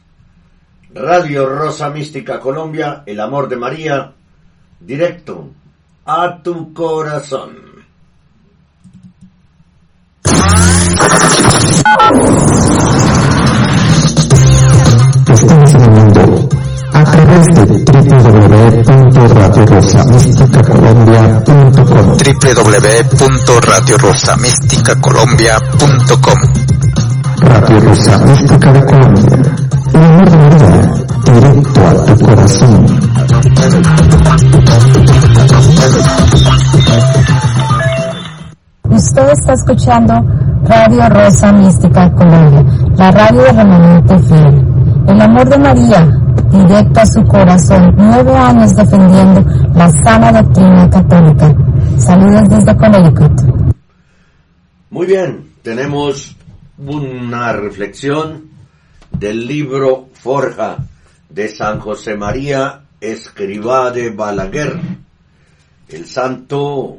Radio Rosa Mística Colombia, el amor de María, directo a tu corazón.
www.radiorosamisticacolombia.com
www.radiorosamisticacolombia.com
Radio Rosa Mística de Colombia. El amor de María, directo a tu corazón.
Usted está escuchando Radio Rosa Mística Colombia, la radio de remanente fiel. El amor de María, directo a su corazón, nueve años defendiendo la sana doctrina católica. Saludos desde Connecticut.
Muy bien, tenemos una reflexión del libro Forja de San José María Escribá de Balaguer. El santo,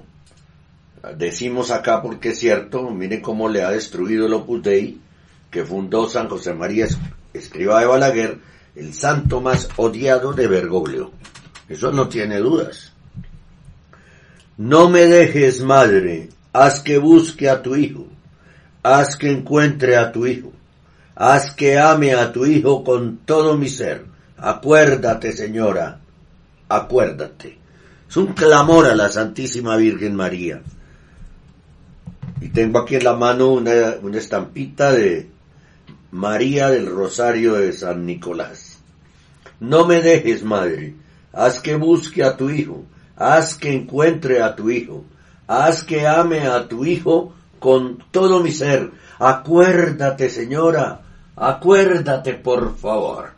decimos acá porque es cierto, miren cómo le ha destruido el Opus Dei, que fundó San José María Escribá de Balaguer, el santo más odiado de Bergoglio. Eso no tiene dudas. No me dejes, madre, haz que busque a tu hijo, haz que encuentre a tu hijo, haz que ame a tu hijo con todo mi ser. Acuérdate, señora, acuérdate. Es un clamor a la Santísima Virgen María. Y tengo aquí en la mano una, una estampita de María del Rosario de San Nicolás. No me dejes, madre, haz que busque a tu hijo, haz que encuentre a tu hijo, haz que ame a tu hijo con todo mi ser. Acuérdate, señora, acuérdate, por favor.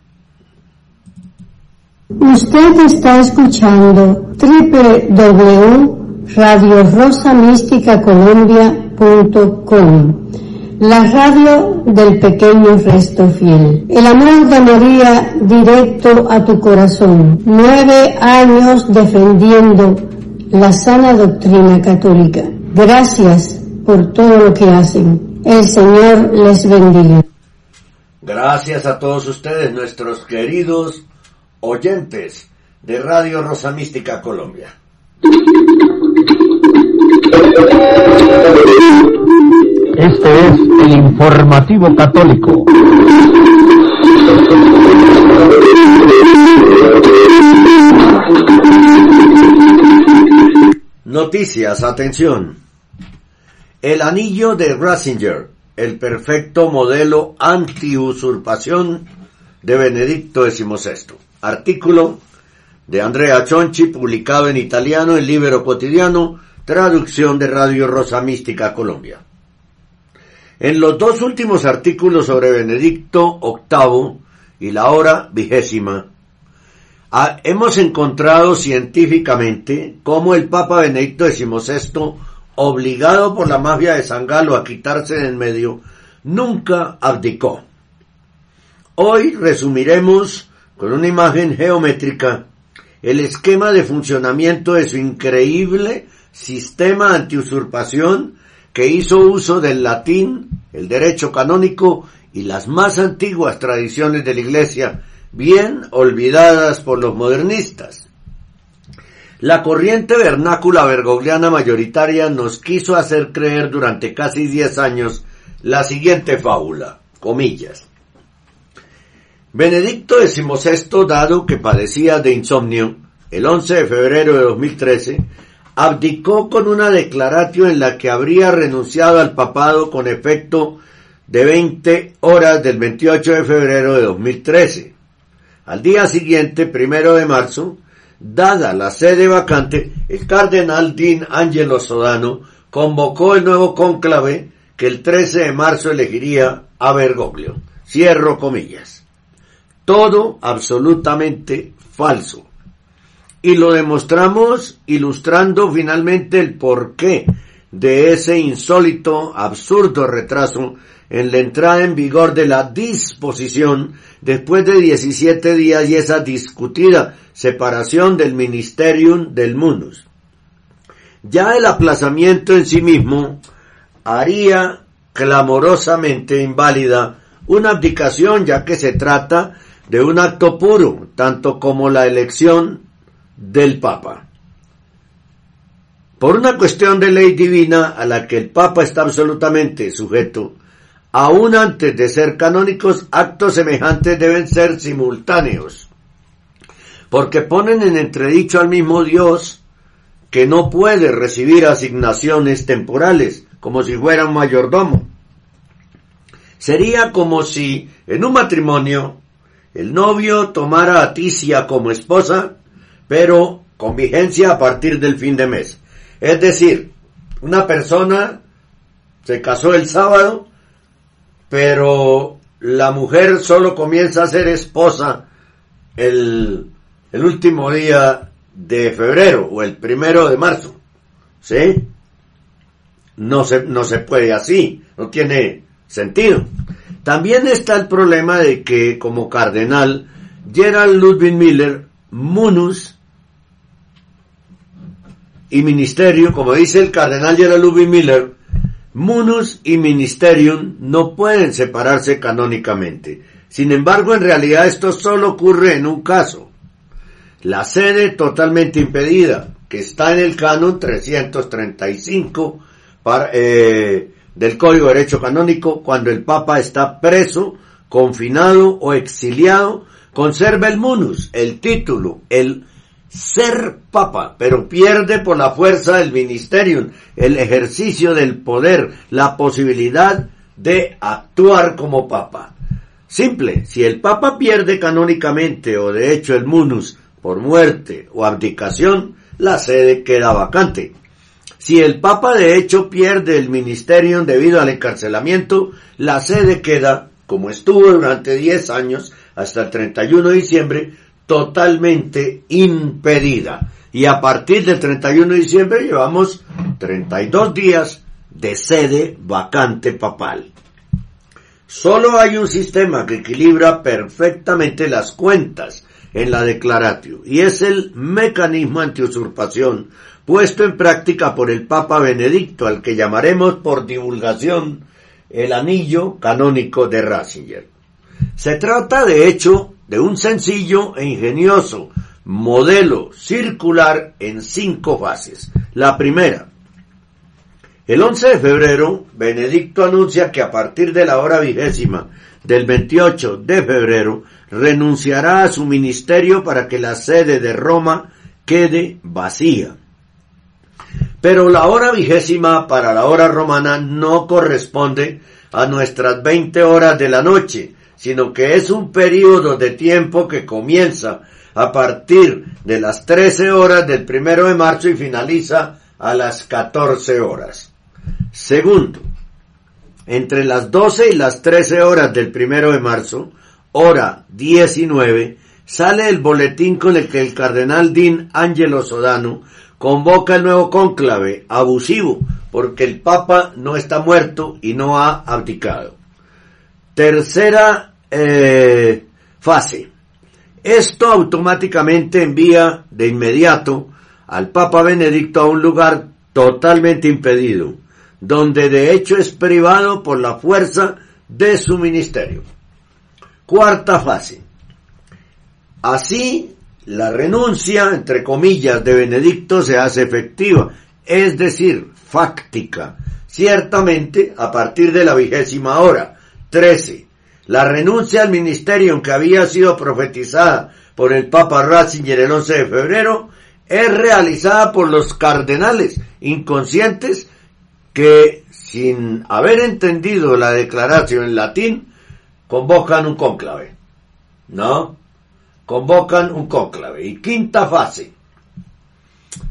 Usted está escuchando www.radiorosamisticacolombia.com la radio del pequeño resto fiel. El amor de María directo a tu corazón. Nueve años defendiendo la sana doctrina católica. Gracias por todo lo que hacen. El Señor les bendiga.
Gracias a todos ustedes, nuestros queridos oyentes de Radio Rosa Mística Colombia.
Informativo católico.
Noticias, atención. El anillo de Ratzinger, el perfecto modelo anti-usurpación de Benedicto XVI. Artículo de Andrea Chonchi, publicado en italiano en Libero Quotidiano, traducción de Radio Rosa Mística Colombia. En los dos últimos artículos sobre Benedicto VIII y la hora vigésima, hemos encontrado científicamente cómo el Papa Benedicto XVI, obligado por la mafia de San Galo a quitarse de en medio, nunca abdicó. Hoy resumiremos con una imagen geométrica el esquema de funcionamiento de su increíble sistema antiusurpación que hizo uso del latín, el derecho canónico y las más antiguas tradiciones de la Iglesia, bien olvidadas por los modernistas. La corriente vernácula bergogliana mayoritaria nos quiso hacer creer durante casi diez años la siguiente fábula, comillas. Benedicto XVI, dado que padecía de insomnio, el 11 de febrero de 2013, abdicó con una declaratio en la que habría renunciado al papado con efecto de 20 horas del 28 de febrero de 2013. Al día siguiente, primero de marzo, dada la sede vacante, el cardenal Dean Angelo Sodano convocó el nuevo cónclave que el 13 de marzo elegiría a Bergoglio. Cierro comillas. Todo absolutamente falso. Y lo demostramos ilustrando finalmente el porqué de ese insólito, absurdo retraso en la entrada en vigor de la disposición después de 17 días y esa discutida separación del Ministerium del Munus. Ya el aplazamiento en sí mismo haría clamorosamente inválida una abdicación ya que se trata de un acto puro, tanto como la elección del Papa. Por una cuestión de ley divina a la que el Papa está absolutamente sujeto, aún antes de ser canónicos, actos semejantes deben ser simultáneos, porque ponen en entredicho al mismo Dios que no puede recibir asignaciones temporales, como si fuera un mayordomo. Sería como si en un matrimonio el novio tomara a Ticia como esposa, pero con vigencia a partir del fin de mes. Es decir, una persona se casó el sábado, pero la mujer solo comienza a ser esposa el, el último día de febrero o el primero de marzo. ¿Sí? No se, no se puede así, no tiene sentido. También está el problema de que como cardenal Gerald Ludwig Miller, munus y ministerio, como dice el cardenal Gerald Ludwig Miller, munus y ministerium no pueden separarse canónicamente. Sin embargo, en realidad esto solo ocurre en un caso. La sede totalmente impedida, que está en el canon 335 para, eh, del Código de Derecho Canónico, cuando el Papa está preso, confinado o exiliado, conserva el munus, el título, el ser papa, pero pierde por la fuerza del ministerium, el ejercicio del poder, la posibilidad de actuar como papa. Simple, si el papa pierde canónicamente o de hecho el munus por muerte o abdicación, la sede queda vacante. Si el papa de hecho pierde el ministerio debido al encarcelamiento, la sede queda, como estuvo durante 10 años, hasta el 31 de diciembre, totalmente impedida. Y a partir del 31 de diciembre llevamos 32 días de sede vacante papal. Solo hay un sistema que equilibra perfectamente las cuentas en la declaratio y es el mecanismo antiusurpación puesto en práctica por el Papa Benedicto, al que llamaremos por divulgación el anillo canónico de Ratzinger. Se trata, de hecho, de un sencillo e ingenioso modelo circular en cinco fases. La primera, el 11 de febrero, Benedicto anuncia que a partir de la hora vigésima del 28 de febrero renunciará a su ministerio para que la sede de Roma quede vacía. Pero la hora vigésima para la hora romana no corresponde a nuestras 20 horas de la noche, sino que es un periodo de tiempo que comienza a partir de las 13 horas del primero de marzo y finaliza a las 14 horas. Segundo, entre las 12 y las 13 horas del primero de marzo, hora 19, sale el boletín con el que el cardenal Dean Angelo Sodano convoca el nuevo cónclave abusivo porque el Papa no está muerto y no ha abdicado. Tercera eh, fase. Esto automáticamente envía de inmediato al Papa Benedicto a un lugar totalmente impedido, donde de hecho es privado por la fuerza de su ministerio. Cuarta fase. Así, la renuncia, entre comillas, de Benedicto se hace efectiva, es decir, fáctica, ciertamente a partir de la vigésima hora, 13. La renuncia al ministerio que había sido profetizada por el Papa Ratzinger el 11 de febrero es realizada por los cardenales inconscientes que, sin haber entendido la declaración en latín, convocan un cónclave. ¿No? Convocan un cónclave. Y quinta fase.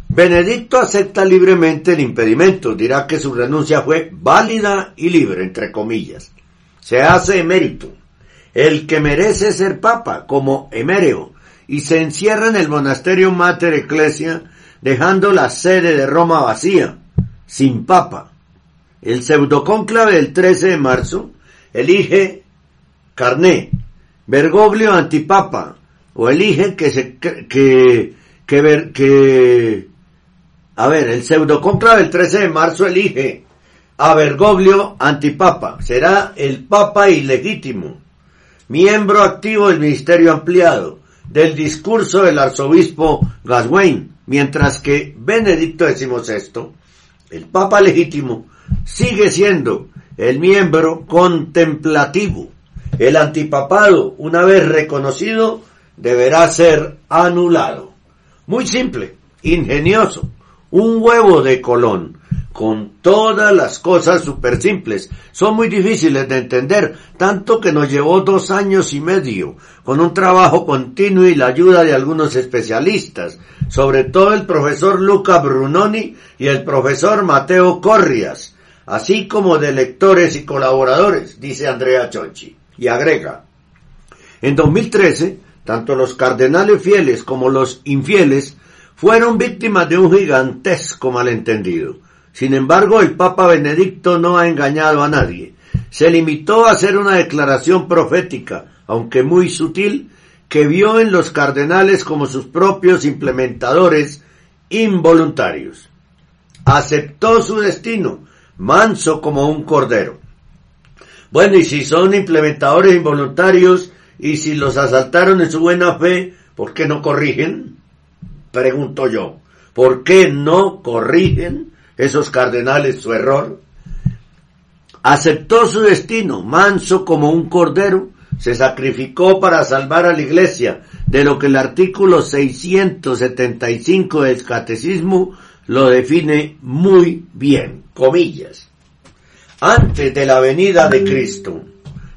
Benedicto acepta libremente el impedimento, dirá que su renuncia fue válida y libre, entre comillas. Se hace emérito, el que merece ser papa, como eméreo, y se encierra en el monasterio Mater Ecclesia, dejando la sede de Roma vacía, sin papa. El pseudocónclave del 13 de marzo elige Carné, Bergoglio antipapa, o elige que se, que, que, que, a ver, el pseudocónclave del 13 de marzo elige a Bergoglio antipapa, será el papa ilegítimo, miembro activo del ministerio ampliado, del discurso del arzobispo Gaswain, mientras que Benedicto XVI, el papa legítimo, sigue siendo el miembro contemplativo. El antipapado, una vez reconocido, deberá ser anulado. Muy simple, ingenioso, un huevo de Colón, con todas las cosas súper simples. Son muy difíciles de entender, tanto que nos llevó dos años y medio, con un trabajo continuo y la ayuda de algunos especialistas, sobre todo el profesor Luca Brunoni y el profesor Mateo Corrias, así como de lectores y colaboradores, dice Andrea Chonchi. Y agrega, en 2013, tanto los cardenales fieles como los infieles fueron víctimas de un gigantesco malentendido. Sin embargo, el Papa Benedicto no ha engañado a nadie. Se limitó a hacer una declaración profética, aunque muy sutil, que vio en los cardenales como sus propios implementadores involuntarios. Aceptó su destino, manso como un cordero. Bueno, y si son implementadores involuntarios y si los asaltaron en su buena fe, ¿por qué no corrigen? Pregunto yo. ¿Por qué no corrigen esos cardenales su error? Aceptó su destino, manso como un cordero, se sacrificó para salvar a la iglesia, de lo que el artículo 675 del catecismo lo define muy bien, comillas. Antes de la venida de Cristo,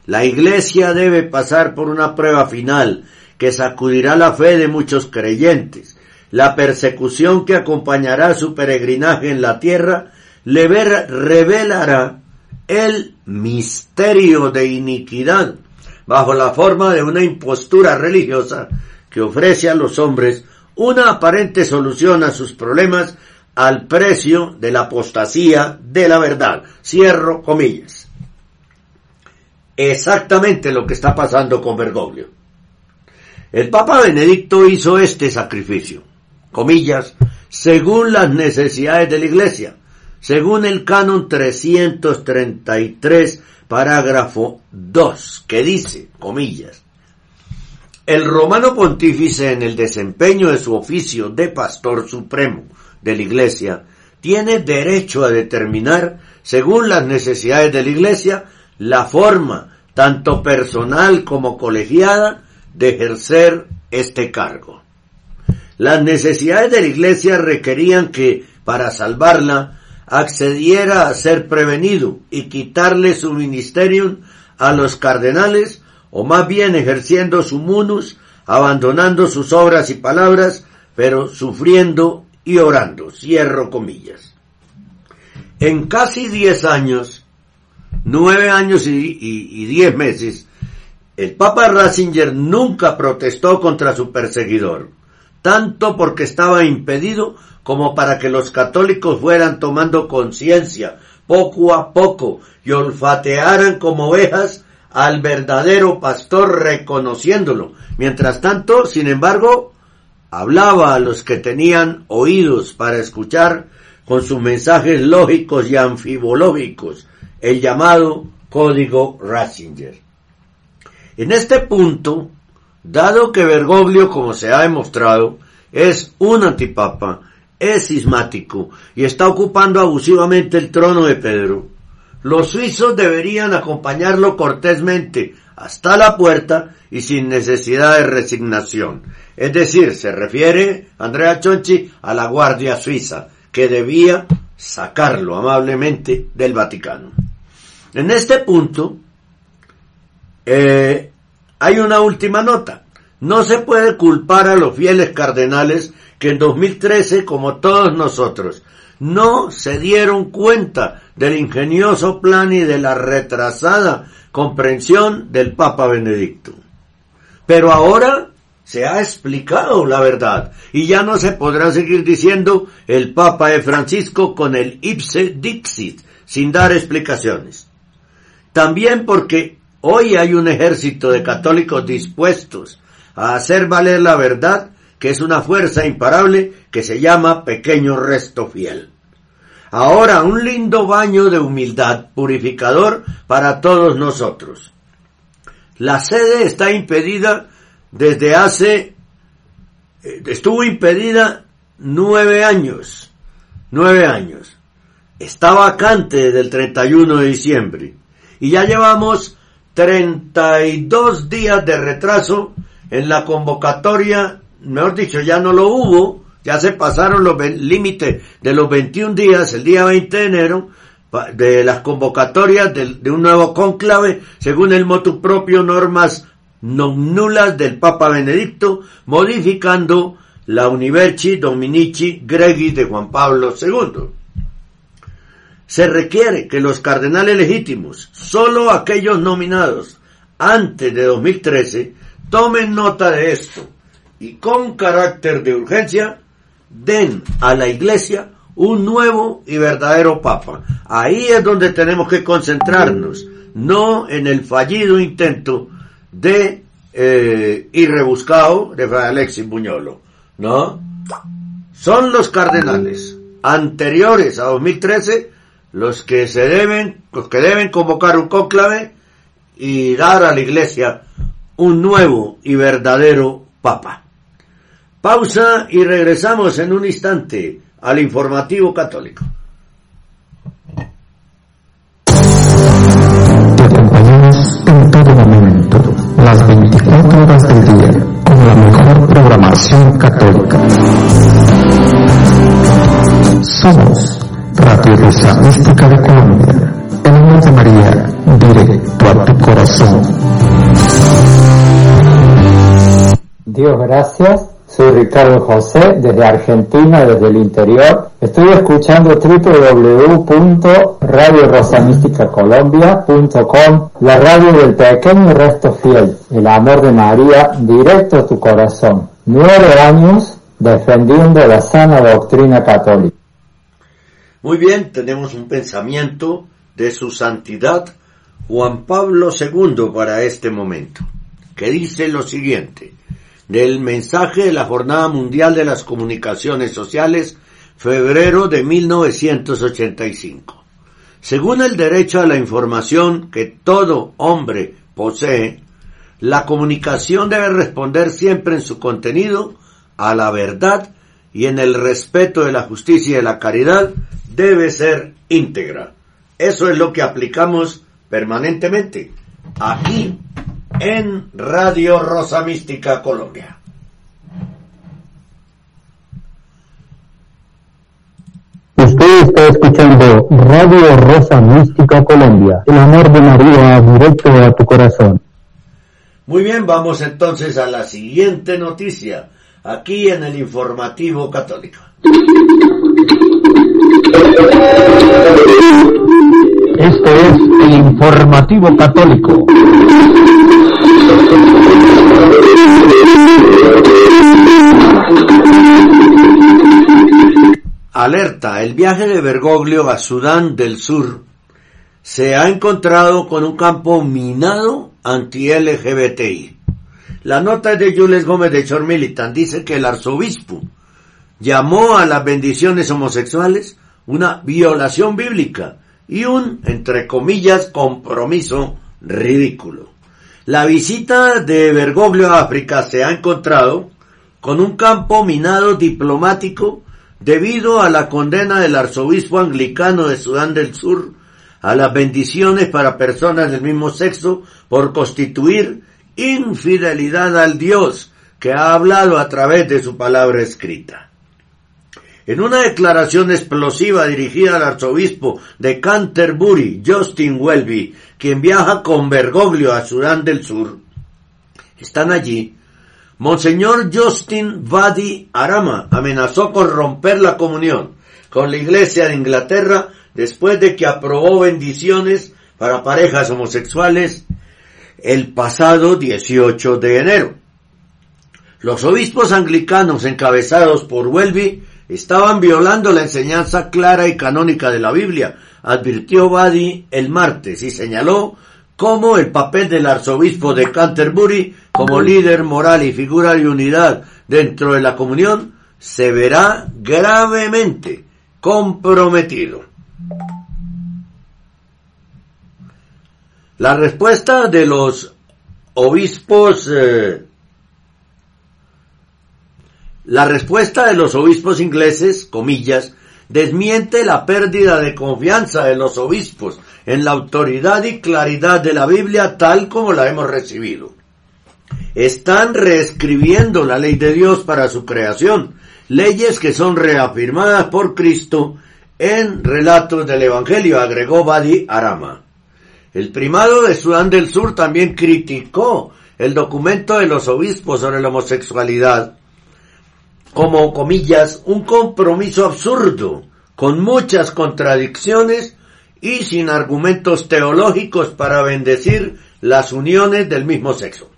la iglesia debe pasar por una prueba final que sacudirá la fe de muchos creyentes. La persecución que acompañará su peregrinaje en la tierra le revelará el misterio de iniquidad bajo la forma de una impostura religiosa que ofrece a los hombres una aparente solución a sus problemas al precio de la apostasía de la verdad. Cierro comillas. Exactamente lo que está pasando con Bergoglio. El Papa Benedicto hizo este sacrificio, comillas, según las necesidades de la Iglesia, según el canon 333, parágrafo 2, que dice, comillas, el romano pontífice en el desempeño de su oficio de pastor supremo de la Iglesia tiene derecho a determinar, según las necesidades de la Iglesia, la forma, tanto personal como colegiada, de ejercer este cargo. Las necesidades de la Iglesia requerían que, para salvarla, accediera a ser prevenido y quitarle su ministerio a los cardenales, o más bien ejerciendo su munus, abandonando sus obras y palabras, pero sufriendo y orando, cierro comillas. En casi diez años, nueve años y, diez meses, el Papa Ratzinger nunca protestó contra su perseguidor, tanto porque estaba impedido como para que los católicos fueran tomando conciencia poco a poco y olfatearan como ovejas al verdadero pastor reconociéndolo. Mientras tanto, sin embargo, hablaba a los que tenían oídos para escuchar con sus mensajes lógicos y anfibológicos, el llamado código Ratzinger. En este punto, dado que Bergoglio, como se ha demostrado, es un antipapa, es cismático y está ocupando abusivamente el trono de Pedro, los suizos deberían acompañarlo cortésmente hasta la puerta y sin necesidad de resignación. Es decir, se refiere Andrea Chonchi a la Guardia Suiza, que debía sacarlo amablemente del Vaticano. En este punto, eh, hay una última nota. No se puede culpar a los fieles cardenales que en 2013, como todos nosotros, no se dieron cuenta del ingenioso plan y de la retrasada comprensión del Papa Benedicto. Pero ahora se ha explicado la verdad y ya no se podrá seguir diciendo el Papa es Francisco con el ipse dixit sin dar explicaciones. También porque hoy hay un ejército de católicos dispuestos a hacer valer la verdad que es una fuerza imparable que se llama pequeño resto fiel. Ahora un lindo baño de humildad purificador para todos nosotros. La sede está impedida desde hace, eh, estuvo impedida nueve años, nueve años. Está vacante desde el 31 de diciembre y ya llevamos 32 días de retraso en la convocatoria, mejor dicho, ya no lo hubo, ya se pasaron los límites de los 21 días, el día 20 de enero, de las convocatorias de, un nuevo conclave, según el motu propio normas nulas del Papa Benedicto, modificando la Universi Dominici Gregis de Juan Pablo II. Se requiere que los cardenales legítimos, solo aquellos nominados antes de 2013, tomen nota de esto y con carácter de urgencia den a la Iglesia un nuevo y verdadero Papa. Ahí es donde tenemos que concentrarnos, no en el fallido intento de eh, y rebuscado de Fray Alexis Buñolo, ¿no? Son los cardenales anteriores a 2013 los que se deben, los que deben convocar un cónclave y dar a la Iglesia un nuevo y verdadero Papa. Pausa y regresamos en un instante al informativo católico.
Te acompañamos en todo momento, las 24 horas del día, con la mejor programación católica. Somos Radio Rosa Mística de Colombia, el amor de María, directo a tu corazón.
Dios gracias. Soy Ricardo José desde Argentina, desde el interior. Estoy escuchando www.radiorosamisticacolombia.com, la radio del pequeño resto fiel, el amor de María directo a tu corazón. Nueve años defendiendo la sana doctrina católica.
Muy bien, tenemos un pensamiento de su santidad Juan Pablo II para este momento, que dice lo siguiente del mensaje de la Jornada Mundial de las Comunicaciones Sociales, febrero de 1985. Según el derecho a la información que todo hombre posee, la comunicación debe responder siempre en su contenido a la verdad y en el respeto de la justicia y de la caridad debe ser íntegra. Eso es lo que aplicamos permanentemente aquí en Radio Rosa Mística Colombia.
Usted está escuchando Radio Rosa Mística Colombia, el amor de María directo a tu corazón.
Muy bien, vamos entonces a la siguiente noticia, aquí en el informativo católico.
Este es el informativo católico.
Alerta, el viaje de Bergoglio a Sudán del Sur se ha encontrado con un campo minado anti-LGBTI. La nota de Jules Gómez de Chormilitan. Dice que el arzobispo llamó a las bendiciones homosexuales una violación bíblica y un, entre comillas, compromiso ridículo. La visita de Bergoglio a África se ha encontrado con un campo minado diplomático debido a la condena del arzobispo anglicano de Sudán del Sur a las bendiciones para personas del mismo sexo por constituir infidelidad al Dios que ha hablado a través de su palabra escrita. En una declaración explosiva dirigida al arzobispo de Canterbury, Justin Welby, quien viaja con Bergoglio a Sudán del Sur, están allí. Monseñor Justin Vadi Arama amenazó con romper la comunión con la Iglesia de Inglaterra después de que aprobó bendiciones para parejas homosexuales el pasado 18 de enero. Los obispos anglicanos encabezados por Welby estaban violando la enseñanza clara y canónica de la Biblia, advirtió Badi el martes y señaló cómo el papel del arzobispo de Canterbury como líder moral y figura de unidad dentro de la comunión se verá gravemente comprometido. La respuesta de los obispos eh, la respuesta de los obispos ingleses, comillas, desmiente la pérdida de confianza de los obispos en la autoridad y claridad de la Biblia tal como la hemos recibido. Están reescribiendo la ley de Dios para su creación, leyes que son reafirmadas por Cristo en relatos del Evangelio, agregó Badi Arama. El primado de Sudán del Sur también criticó el documento de los obispos sobre la homosexualidad como comillas un compromiso absurdo, con muchas contradicciones y sin argumentos teológicos para bendecir las uniones del mismo sexo.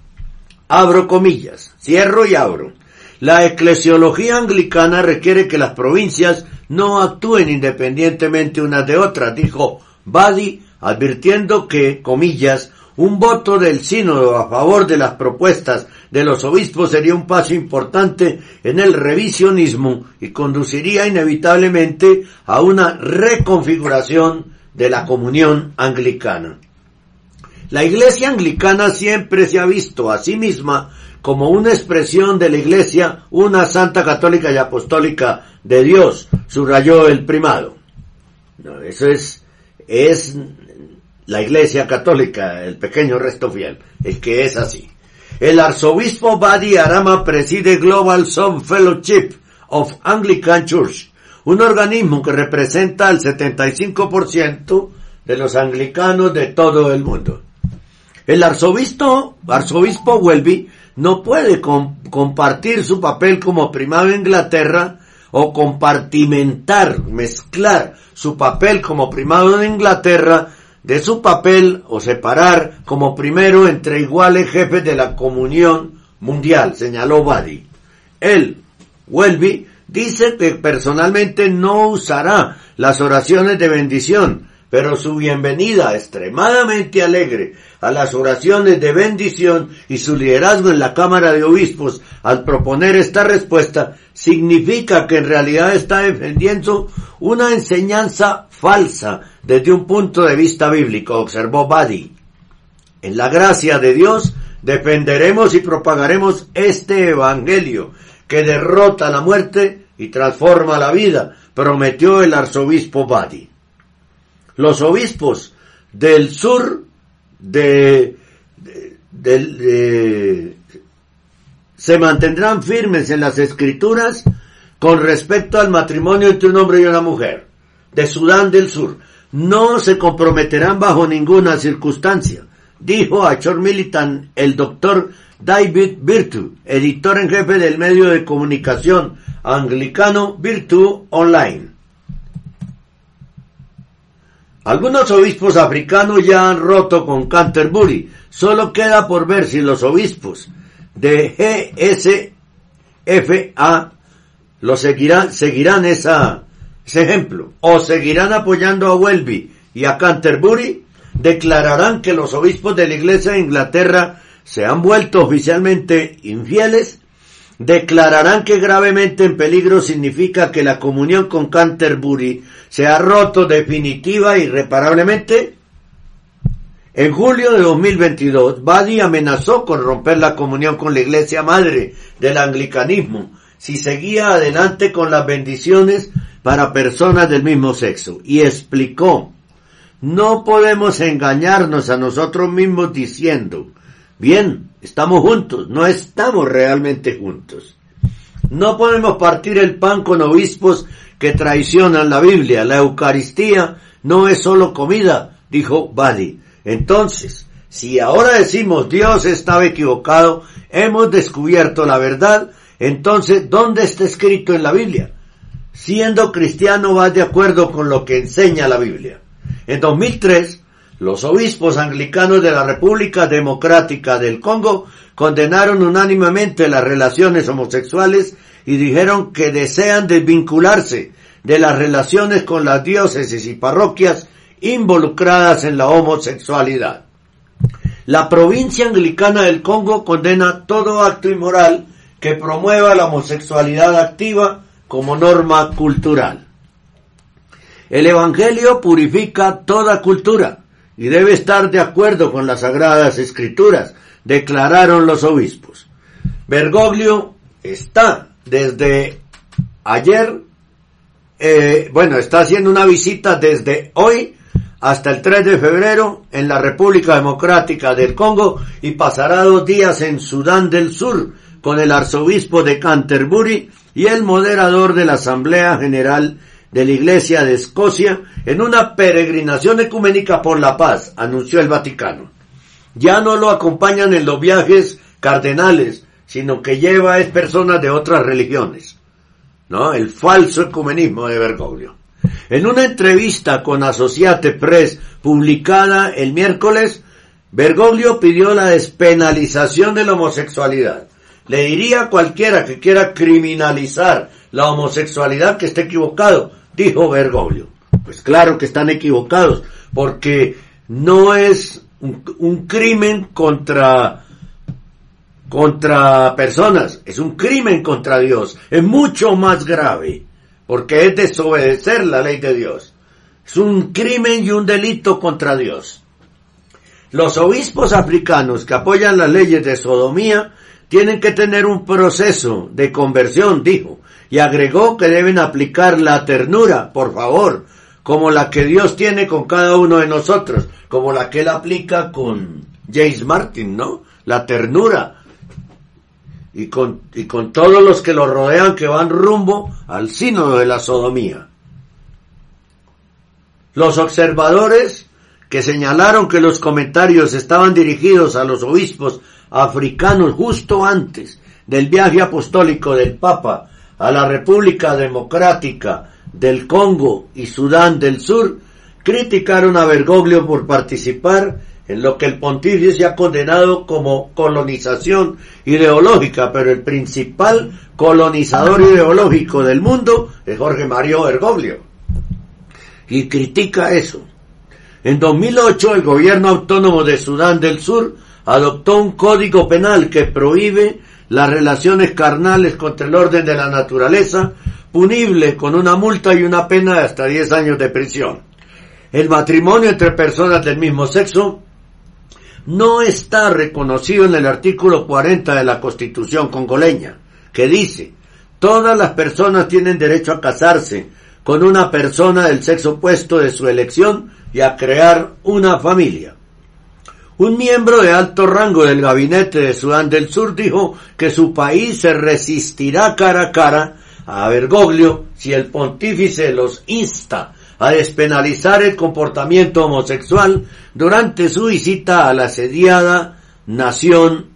Abro comillas, cierro y abro. La eclesiología anglicana requiere que las provincias no actúen independientemente unas de otras, dijo Badi, advirtiendo que, comillas, un voto del sínodo a favor de las propuestas de los obispos sería un paso importante en el revisionismo y conduciría inevitablemente a una reconfiguración de la comunión anglicana. La iglesia anglicana siempre se ha visto a sí misma como una expresión de la iglesia, una santa católica y apostólica de Dios, subrayó el primado. Eso es, es la iglesia católica, el pequeño resto fiel, el que es así. El arzobispo Badi Arama preside Global Son Fellowship of Anglican Church, un organismo que representa al 75% de los anglicanos de todo el mundo. El arzobispo, arzobispo Welby no puede compartir su papel como primado de Inglaterra o compartimentar, mezclar su papel como primado de Inglaterra de su papel o separar como primero entre iguales jefes de la comunión mundial, señaló Badi. Él, Welby, dice que personalmente no usará las oraciones de bendición, pero su bienvenida extremadamente alegre a las oraciones de bendición y su liderazgo en la Cámara de Obispos al proponer esta respuesta significa que en realidad está defendiendo una enseñanza falsa desde un punto de vista bíblico, observó Badi. En la gracia de Dios defenderemos y propagaremos este Evangelio que derrota la muerte y transforma la vida, prometió el arzobispo Badi. Los obispos del sur de, de, se mantendrán firmes en las escrituras con respecto al matrimonio entre un hombre y una mujer de Sudán del Sur. No se comprometerán bajo ninguna circunstancia, dijo a Chor Militant el doctor David Virtu, editor en jefe del medio de comunicación anglicano Virtu Online. Algunos obispos africanos ya han roto con Canterbury. Solo queda por ver si los obispos de GSFA lo seguirán, seguirán esa, ese ejemplo o seguirán apoyando a Welby y a Canterbury. Declararán que los obispos de la Iglesia de Inglaterra se han vuelto oficialmente infieles declararán que gravemente en peligro significa que la comunión con Canterbury se ha roto definitiva e irreparablemente? En julio de 2022, Badi amenazó con romper la comunión con la iglesia madre del anglicanismo si seguía adelante con las bendiciones para personas del mismo sexo y explicó No podemos engañarnos a nosotros mismos diciendo, bien, estamos juntos, no estamos realmente juntos. No podemos partir el pan con obispos que traicionan la Biblia. La Eucaristía no es solo comida, dijo Badi. Entonces, si ahora decimos Dios estaba equivocado, hemos descubierto la verdad, entonces, ¿dónde está escrito en la Biblia? Siendo cristiano vas de acuerdo con lo que enseña la Biblia. En 2003, los obispos anglicanos de la República Democrática del Congo condenaron unánimemente las relaciones homosexuales y dijeron que desean desvincularse de las relaciones con las diócesis y parroquias involucradas en la homosexualidad. La provincia anglicana del Congo condena todo acto inmoral que promueva la homosexualidad activa como norma cultural. El Evangelio purifica toda cultura y debe estar de acuerdo con las sagradas escrituras, declararon los obispos. Bergoglio está desde ayer, eh, bueno, está haciendo una visita desde hoy hasta el 3 de febrero en la República Democrática del Congo y pasará dos días en Sudán del Sur con el arzobispo de Canterbury y el moderador de la Asamblea General de la Iglesia de Escocia en una peregrinación ecuménica por la paz, anunció el Vaticano. Ya no lo acompañan en los viajes cardenales, sino que lleva es personas de otras religiones. ¿No? El falso ecumenismo de Bergoglio. En una entrevista con Associate Press publicada el miércoles, Bergoglio pidió la despenalización de la homosexualidad. Le diría a cualquiera que quiera criminalizar la homosexualidad que esté equivocado, dijo Bergoglio. Pues claro que están equivocados, porque no es un, crimen contra, contra personas, es un crimen contra Dios, es mucho más grave, porque es desobedecer la ley de Dios. Es un crimen y un delito contra Dios. Los obispos africanos que apoyan las leyes de sodomía tienen que tener un proceso de conversión, dijo, y agregó que deben aplicar la ternura, por favor, como la que Dios tiene con cada uno de nosotros, como la que él aplica con James Martin, ¿no? La ternura. Y con, y con todos los que lo rodean que van rumbo al sínodo de la sodomía. Los observadores que señalaron que los comentarios estaban dirigidos a los obispos africanos justo antes del viaje apostólico del Papa a la República Democrática del Congo y Sudán del Sur, criticaron a Bergoglio por participar en lo que el pontífice ha condenado como colonización ideológica, pero el principal colonizador ideológico del mundo es Jorge Mario Bergoglio. Y critica eso. En 2008 el gobierno autónomo de Sudán del Sur adoptó un código penal que prohíbe las relaciones carnales contra el orden de la naturaleza, punible con una multa y una pena de hasta 10 años de prisión. El matrimonio entre personas del mismo sexo no está reconocido en el artículo 40 de la Constitución congoleña, que dice, todas las personas tienen derecho a casarse con una persona del sexo opuesto de su elección y a crear una familia. Un miembro de alto rango del gabinete de Sudán del Sur dijo que su país se resistirá cara a cara a Bergoglio si el pontífice los insta a despenalizar el comportamiento homosexual durante su visita a la asediada nación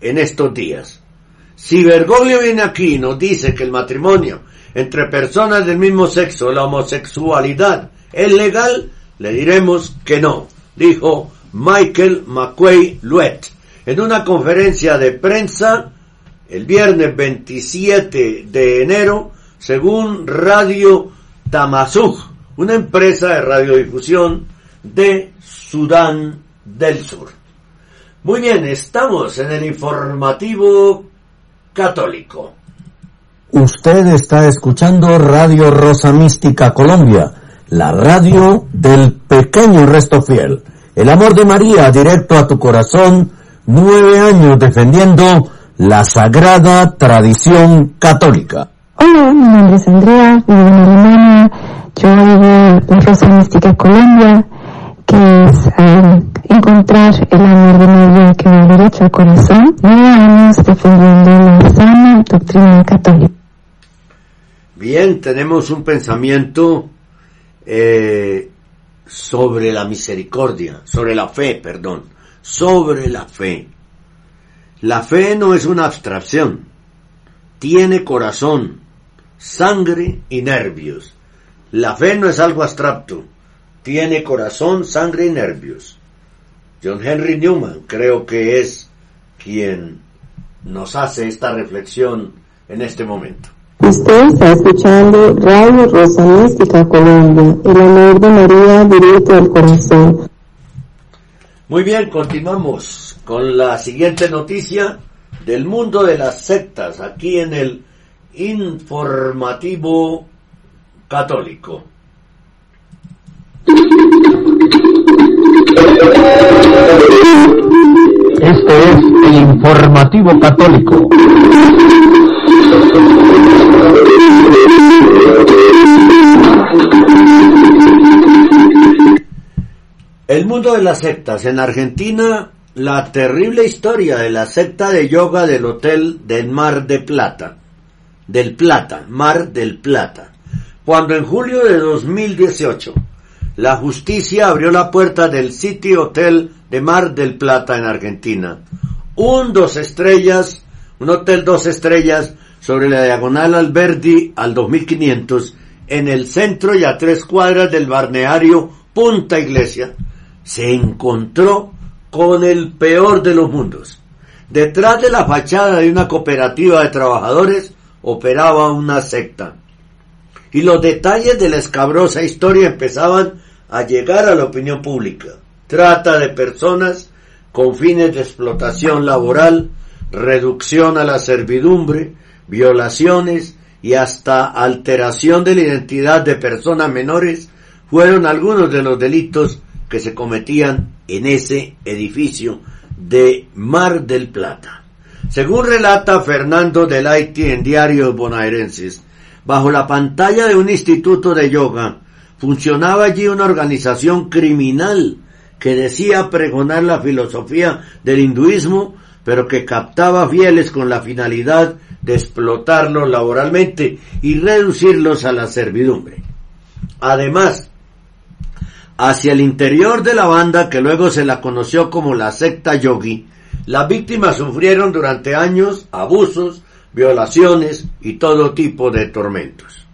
en estos días. Si Bergoglio viene aquí y nos dice que el matrimonio entre personas del mismo sexo, la homosexualidad, es legal, le diremos que no, dijo Michael McQuay Luet en una conferencia de prensa el viernes 27 de enero, según Radio Tamazug, una empresa de radiodifusión de Sudán del Sur. Muy bien, estamos en el informativo católico.
Usted está escuchando Radio Rosa Mística Colombia, la radio del pequeño resto fiel. El amor de María directo a tu corazón, nueve años defendiendo la sagrada tradición católica.
Hola, mi nombre es Andrea, vivo en Alemania, yo vivo en Rosa Mística Colombia que es eh, encontrar el amor de María que va derecho al corazón, nueve años defendiendo la sana doctrina católica.
Bien, tenemos un pensamiento eh, sobre la misericordia, sobre la fe, perdón, sobre la fe. La fe no es una abstracción, tiene corazón, sangre y nervios. La fe no es algo abstracto, tiene corazón, sangre y nervios. John Henry Newman creo que es quien nos hace esta reflexión en este momento.
Usted está escuchando Radio Rosa Mística Colombia, el amor de María directo al corazón.
Muy bien, continuamos con la siguiente noticia del mundo de las sectas, aquí en el informativo católico.
Este es el informativo católico.
El mundo de las sectas. En Argentina, la terrible historia de la secta de yoga del Hotel del Mar de Plata. Del Plata, Mar del Plata. Cuando en julio de 2018 la justicia abrió la puerta del City Hotel de Mar del Plata en Argentina. Un dos estrellas, un hotel dos estrellas sobre la diagonal Alberdi al 2500 en el centro y a tres cuadras del balneario Punta Iglesia, se encontró con el peor de los mundos. Detrás de la fachada de una cooperativa de trabajadores operaba una secta. Y los detalles de la escabrosa historia empezaban a llegar a la opinión pública. Trata de personas con fines de explotación laboral, reducción a la servidumbre, violaciones y hasta alteración de la identidad de personas menores fueron algunos de los delitos que se cometían en ese edificio de Mar del Plata. Según relata Fernando del Haití en diarios bonaerenses, bajo la pantalla de un instituto de yoga funcionaba allí una organización criminal que decía pregonar la filosofía del hinduismo, pero que captaba fieles con la finalidad de explotarlos laboralmente y reducirlos a la servidumbre. Además, hacia el interior de la banda, que luego se la conoció como la secta yogi, las víctimas sufrieron durante años abusos, violaciones y todo tipo de tormentos.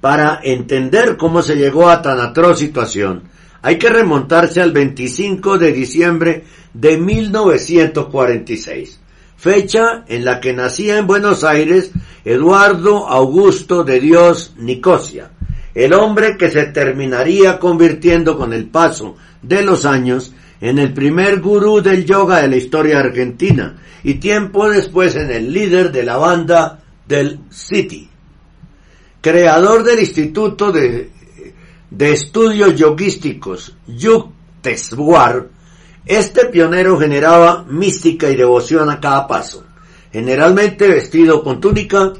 Para entender cómo se llegó a tan atroz situación, hay que remontarse al 25 de diciembre de 1946, fecha en la que nacía en Buenos Aires Eduardo Augusto de Dios Nicosia, el hombre que se terminaría convirtiendo con el paso de los años en el primer gurú del yoga de la historia argentina y tiempo después en el líder de la banda del City. Creador del Instituto de, de Estudios Yoguísticos, Yukteswar, este pionero generaba mística y devoción a cada paso. Generalmente vestido con túnica,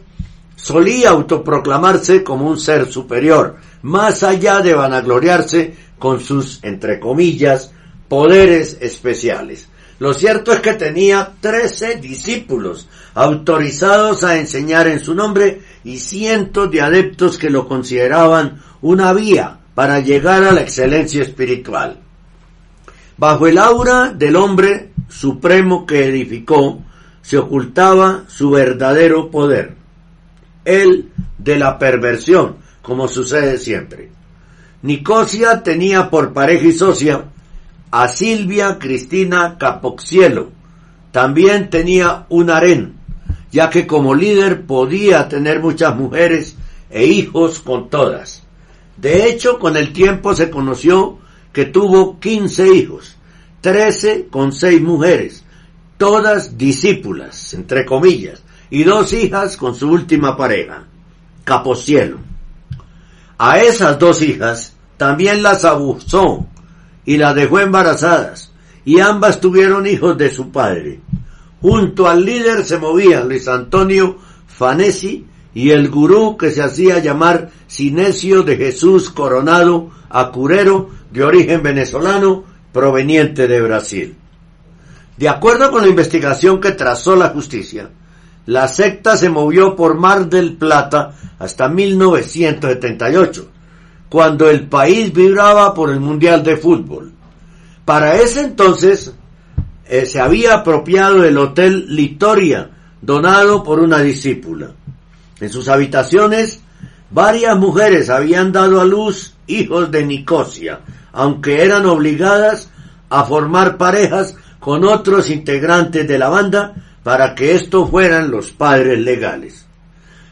solía autoproclamarse como un ser superior, más allá de vanagloriarse con sus, entre comillas, poderes especiales. Lo cierto es que tenía trece discípulos autorizados a enseñar en su nombre y cientos de adeptos que lo consideraban una vía para llegar a la excelencia espiritual. Bajo el aura del hombre supremo que edificó se ocultaba su verdadero poder, el de la perversión, como sucede siempre. Nicosia tenía por pareja y socia a Silvia Cristina Capoxielo. También tenía un harén, ya que como líder podía tener muchas mujeres e hijos con todas. De hecho, con el tiempo se conoció que tuvo 15 hijos, 13 con seis mujeres, todas discípulas, entre comillas, y dos hijas con su última pareja, Capocielo. A esas dos hijas también las abusó y las dejó embarazadas, y ambas tuvieron hijos de su padre. Junto al líder se movían Luis Antonio Fanesi y el gurú que se hacía llamar Sinesio de Jesús Coronado Acurero, de origen venezolano, proveniente de Brasil. De acuerdo con la investigación que trazó la justicia, la secta se movió por Mar del Plata hasta 1978, cuando el país vibraba por el Mundial de Fútbol. Para ese entonces eh, se había apropiado del Hotel Litoria, donado por una discípula. En sus habitaciones, varias mujeres habían dado a luz hijos de Nicosia, aunque eran obligadas a formar parejas con otros integrantes de la banda para que estos fueran los padres legales.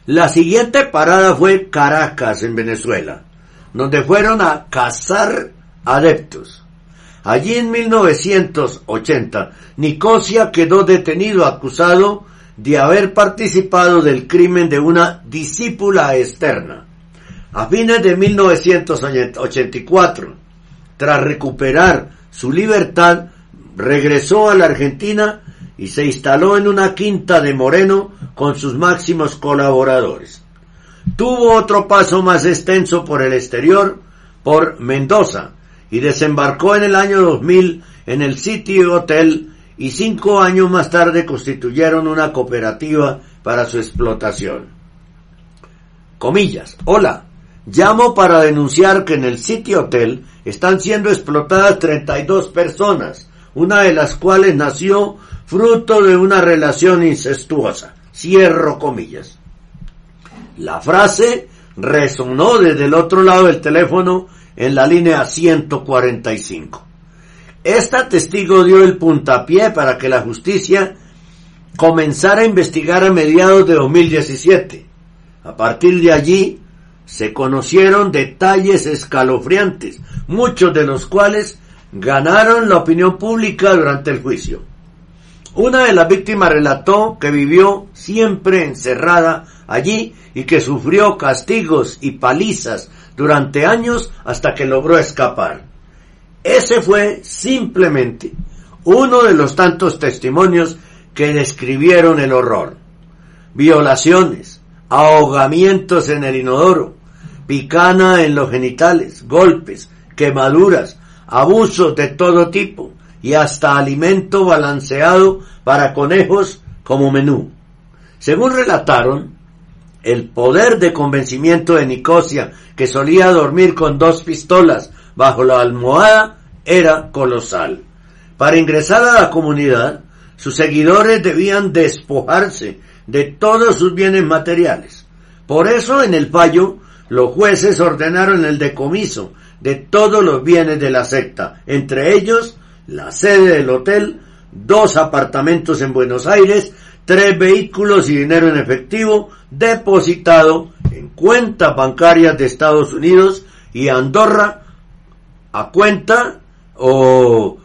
La siguiente parada fue Caracas, en Venezuela, donde fueron a cazar adeptos. Allí en 1980, Nicosia quedó detenido acusado de haber participado del crimen de una discípula externa. A fines de 1984, tras recuperar su libertad, regresó a la Argentina y se instaló en una quinta de Moreno con sus máximos colaboradores. Tuvo otro paso más extenso por el exterior, por Mendoza, y desembarcó en el año 2000 en el City Hotel y cinco años más tarde constituyeron una cooperativa para su explotación. Comillas. Hola. Llamo para denunciar que en el City Hotel están siendo explotadas 32 personas, una de las cuales nació fruto de una relación incestuosa. Cierro comillas. La frase resonó desde el otro lado del teléfono en la línea 145. Esta testigo dio el puntapié para que la justicia comenzara a investigar a mediados de 2017. A partir de allí se conocieron detalles escalofriantes, muchos de los cuales ganaron la opinión pública durante el juicio. Una de las víctimas relató que vivió siempre encerrada allí y que sufrió castigos y palizas durante años hasta que logró escapar. Ese fue simplemente uno de los tantos testimonios que describieron el horror. Violaciones, ahogamientos en el inodoro, picana en los genitales, golpes, quemaduras, abusos de todo tipo y hasta alimento balanceado para conejos como menú. Según relataron, el poder de convencimiento de Nicosia, que solía dormir con dos pistolas bajo la almohada era colosal. Para ingresar a la comunidad, sus seguidores debían despojarse de todos sus bienes materiales. Por eso en el fallo los jueces ordenaron el decomiso de todos los bienes de la secta, entre ellos la sede del hotel, dos apartamentos en Buenos Aires, tres vehículos y dinero en efectivo depositado en cuentas bancarias de Estados Unidos y Andorra a cuenta o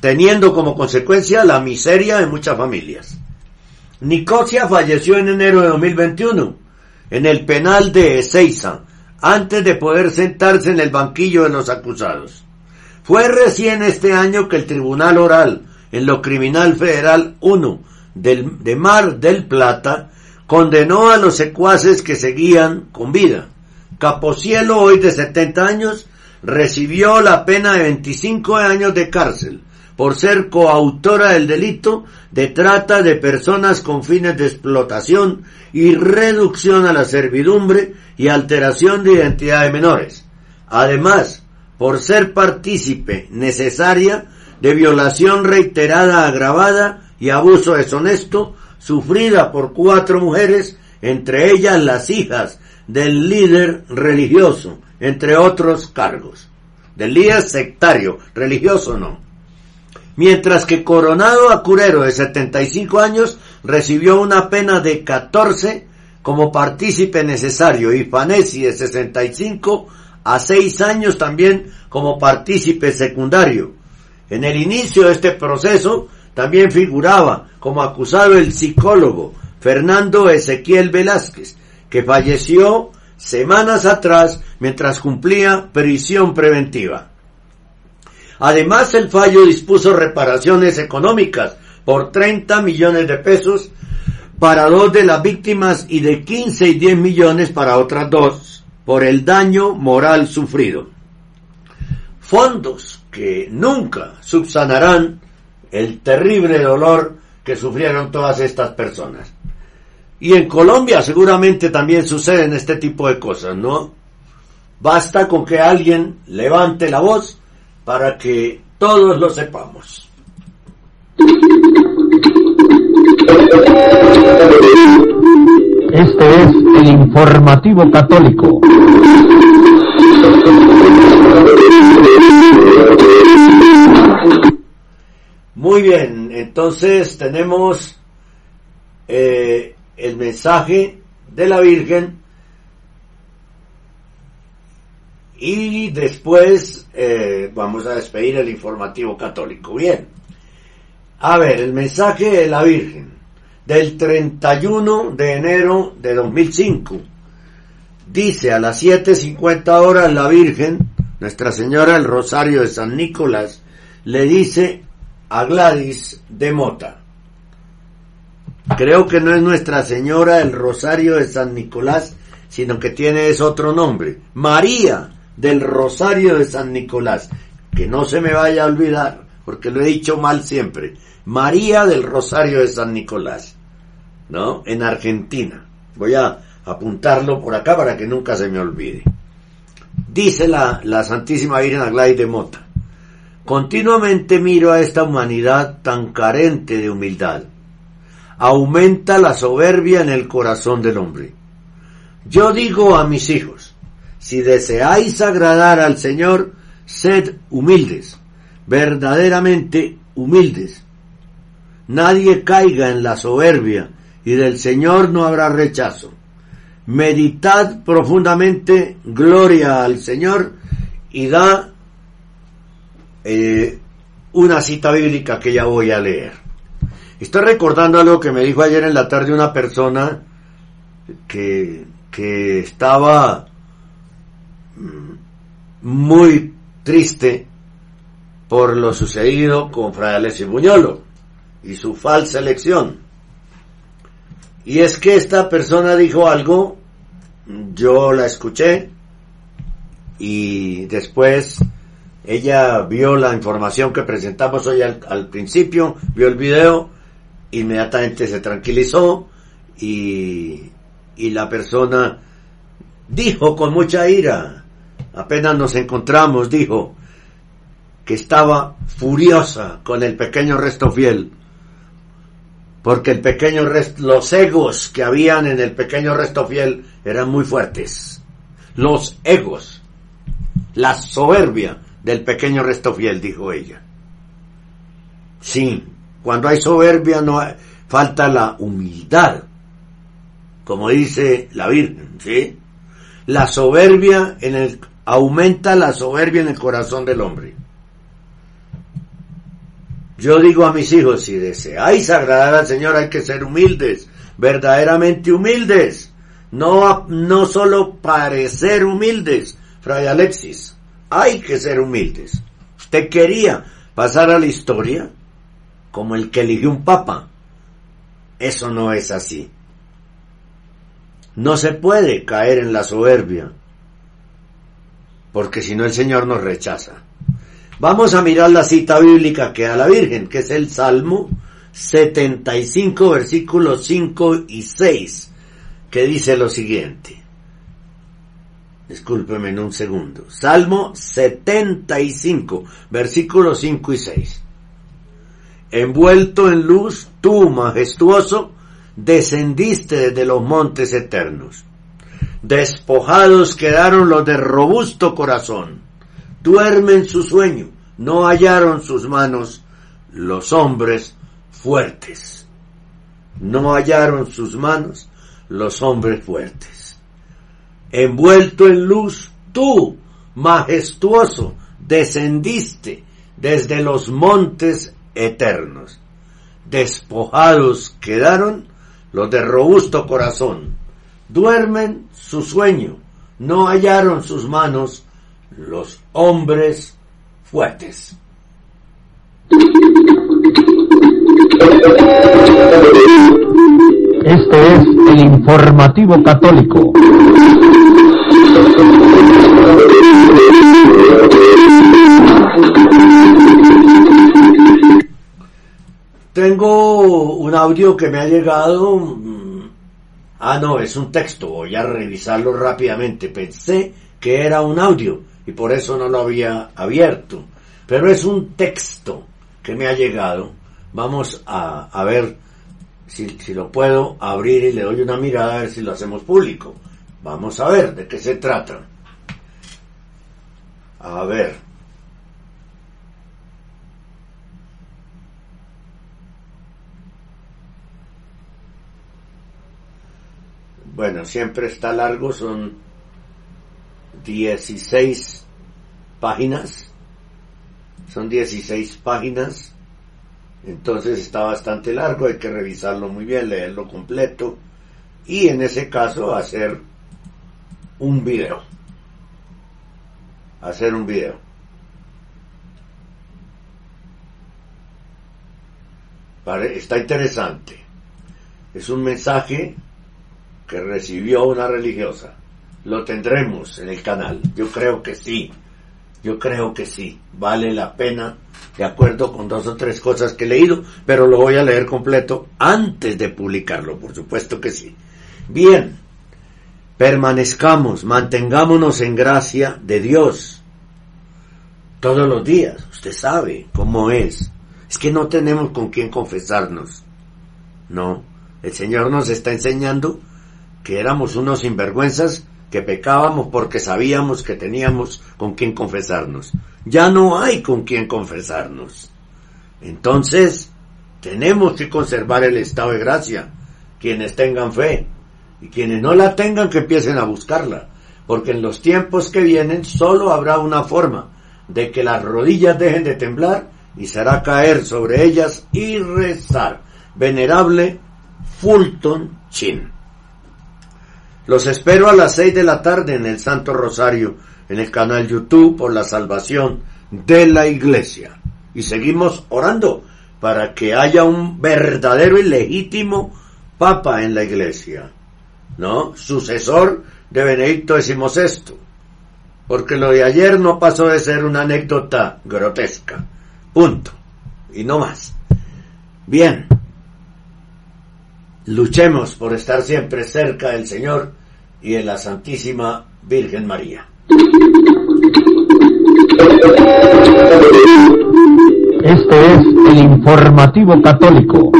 teniendo como consecuencia la miseria de muchas familias. Nicosia falleció en enero de 2021 en el penal de Ezeiza, antes de poder sentarse en el banquillo de los acusados. Fue recién este año que el Tribunal Oral en lo Criminal Federal 1 del, de Mar del Plata condenó a los secuaces que seguían con vida. Caposielo, hoy de 70 años, recibió la pena de 25 años de cárcel por ser coautora del delito de trata de personas con fines de explotación y reducción a la servidumbre y alteración de identidad de menores. Además, por ser partícipe necesaria de violación reiterada agravada y abuso deshonesto sufrida por cuatro mujeres, entre ellas las hijas del líder religioso, entre otros cargos. Del líder sectario, religioso no. Mientras que Coronado Acurero, de 75 años, recibió una pena de 14 como partícipe necesario y Fanesi, de 65, a 6 años también como partícipe secundario. En el inicio de este proceso también figuraba como acusado el psicólogo Fernando Ezequiel Velázquez, que falleció semanas atrás mientras cumplía prisión preventiva. Además, el fallo dispuso reparaciones económicas por 30 millones de pesos para dos de las víctimas y de 15 y 10 millones para otras dos por el daño moral sufrido. Fondos que nunca subsanarán el terrible dolor que sufrieron todas estas personas. Y en Colombia seguramente también suceden este tipo de cosas, ¿no? Basta con que alguien levante la voz para que todos lo sepamos.
Este es el informativo católico.
Muy bien, entonces tenemos eh, el mensaje de la Virgen y después eh, vamos a despedir el informativo católico. Bien, a ver, el mensaje de la Virgen del 31 de enero de 2005. Dice a las 7.50 horas la Virgen, Nuestra Señora del Rosario de San Nicolás, le dice a Gladys de Mota, creo que no es Nuestra Señora del Rosario de San Nicolás, sino que tiene es otro nombre, María del Rosario de San Nicolás, que no se me vaya a olvidar, porque lo he dicho mal siempre, María del Rosario de San Nicolás, ¿no? En Argentina. Voy a apuntarlo por acá para que nunca se me olvide. Dice la, la Santísima Virgen Aglaide de Mota, continuamente miro a esta humanidad tan carente de humildad. Aumenta la soberbia en el corazón del hombre. Yo digo a mis hijos, si deseáis agradar al Señor, sed humildes, verdaderamente humildes. Nadie caiga en la soberbia y del Señor no habrá rechazo. Meditad profundamente, gloria al Señor y da eh, una cita bíblica que ya voy a leer. Estoy recordando algo que me dijo ayer en la tarde una persona que, que estaba mm, muy triste por lo sucedido con Fray Alessio Buñolo y su falsa elección. Y es que esta persona dijo algo, yo la escuché y después ella vio la información que presentamos hoy al, principio, vio el video, inmediatamente se tranquilizó y, y la persona dijo con mucha ira, apenas nos encontramos, dijo que estaba furiosa con el pequeño resto fiel porque el pequeño resto, los egos que habían en el pequeño resto fiel eran muy fuertes. Los egos, la soberbia del pequeño resto fiel, dijo ella. Sí, cuando hay soberbia no falta la humildad, como dice la Virgen, ¿sí? La soberbia en el, aumenta la soberbia en el corazón del hombre. Yo digo a mis hijos, si deseáis agradar al Señor hay que ser humildes, verdaderamente humildes, no, no solo parecer humildes, Fray Alexis, hay que ser humildes. Usted quería pasar a la historia como el que eligió un papa. Eso no es así. No se puede caer en la soberbia, porque si no el Señor nos rechaza. Vamos a mirar la cita bíblica que da la Virgen, que es el Salmo 75, versículos 5 y 6, que dice lo siguiente. Discúlpeme en un segundo. Salmo 75, versículos 5 y 6. Envuelto en luz, tú, majestuoso, descendiste desde los montes eternos. Despojados quedaron los de robusto corazón duermen su sueño, no hallaron sus manos los hombres fuertes. No hallaron sus manos los hombres fuertes. Envuelto en luz, tú, majestuoso, descendiste desde los montes eternos. Despojados quedaron los de robusto corazón. Duermen su sueño, no hallaron sus manos los hombres fuertes.
Este es el informativo católico.
Tengo un audio que me ha llegado. mm, Ah, no, es un texto. Voy a revisarlo rápidamente. Pensé que era un audio y por eso no lo había abierto. Pero es un texto que me ha llegado. Vamos a, ver si, si lo puedo abrir y le doy una mirada a ver si lo hacemos público. Vamos a ver de qué se trata. A ver. Bueno, siempre está largo, son 16 páginas. Son 16 páginas. Entonces está bastante largo, hay que revisarlo muy bien, leerlo completo y en ese caso hacer un video. Hacer un video. Está interesante. Es un mensaje que recibió una religiosa. Lo tendremos en el canal. Yo creo que sí. Yo creo que sí. Vale la pena, de acuerdo con dos o tres cosas que he leído, pero lo voy a leer completo antes de publicarlo, por supuesto que sí. Bien. Permanezcamos, mantengámonos en gracia de Dios. Todos los días. Usted sabe cómo es. Es que no tenemos con quién confesarnos. No. El Señor nos está enseñando que éramos unos sinvergüenzas que pecábamos porque sabíamos que teníamos con quien confesarnos. Ya no hay con quien confesarnos. Entonces, tenemos que conservar el estado de gracia. Quienes tengan fe y quienes no la tengan que empiecen a buscarla. Porque en los tiempos que vienen solo habrá una forma de que las rodillas dejen de temblar y será caer sobre ellas y rezar. Venerable Fulton Chin. Los espero a las 6 de la tarde en el Santo Rosario, en el canal YouTube por la salvación de la iglesia. Y seguimos orando para que haya un verdadero y legítimo Papa en la iglesia, ¿no? Sucesor de Benedicto XVI. Porque lo de ayer no pasó de ser una anécdota grotesca. Punto. Y no más. Bien. Luchemos por estar siempre cerca del Señor y de la Santísima Virgen María.
Este es el informativo católico.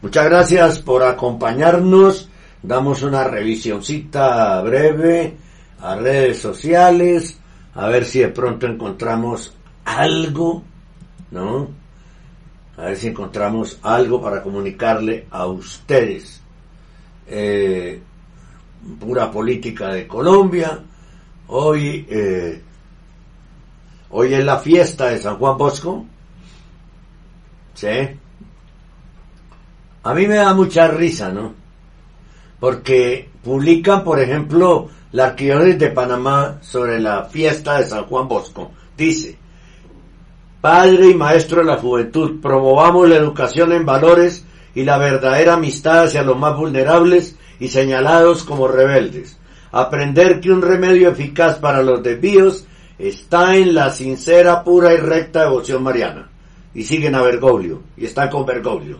Muchas gracias por acompañarnos. Damos una revisioncita breve a redes sociales, a ver si de pronto encontramos algo, ¿no? A ver si encontramos algo para comunicarle a ustedes. Eh, pura política de Colombia. Hoy, eh, hoy es la fiesta de San Juan Bosco. ¿Sí? A mí me da mucha risa, ¿no? Porque publican, por ejemplo, la Arquidiócesis de Panamá sobre la fiesta de San Juan Bosco. Dice, Padre y Maestro de la Juventud, promovamos la educación en valores y la verdadera amistad hacia los más vulnerables y señalados como rebeldes. Aprender que un remedio eficaz para los desvíos está en la sincera, pura y recta devoción mariana. Y siguen a Bergoglio, y están con Bergoglio.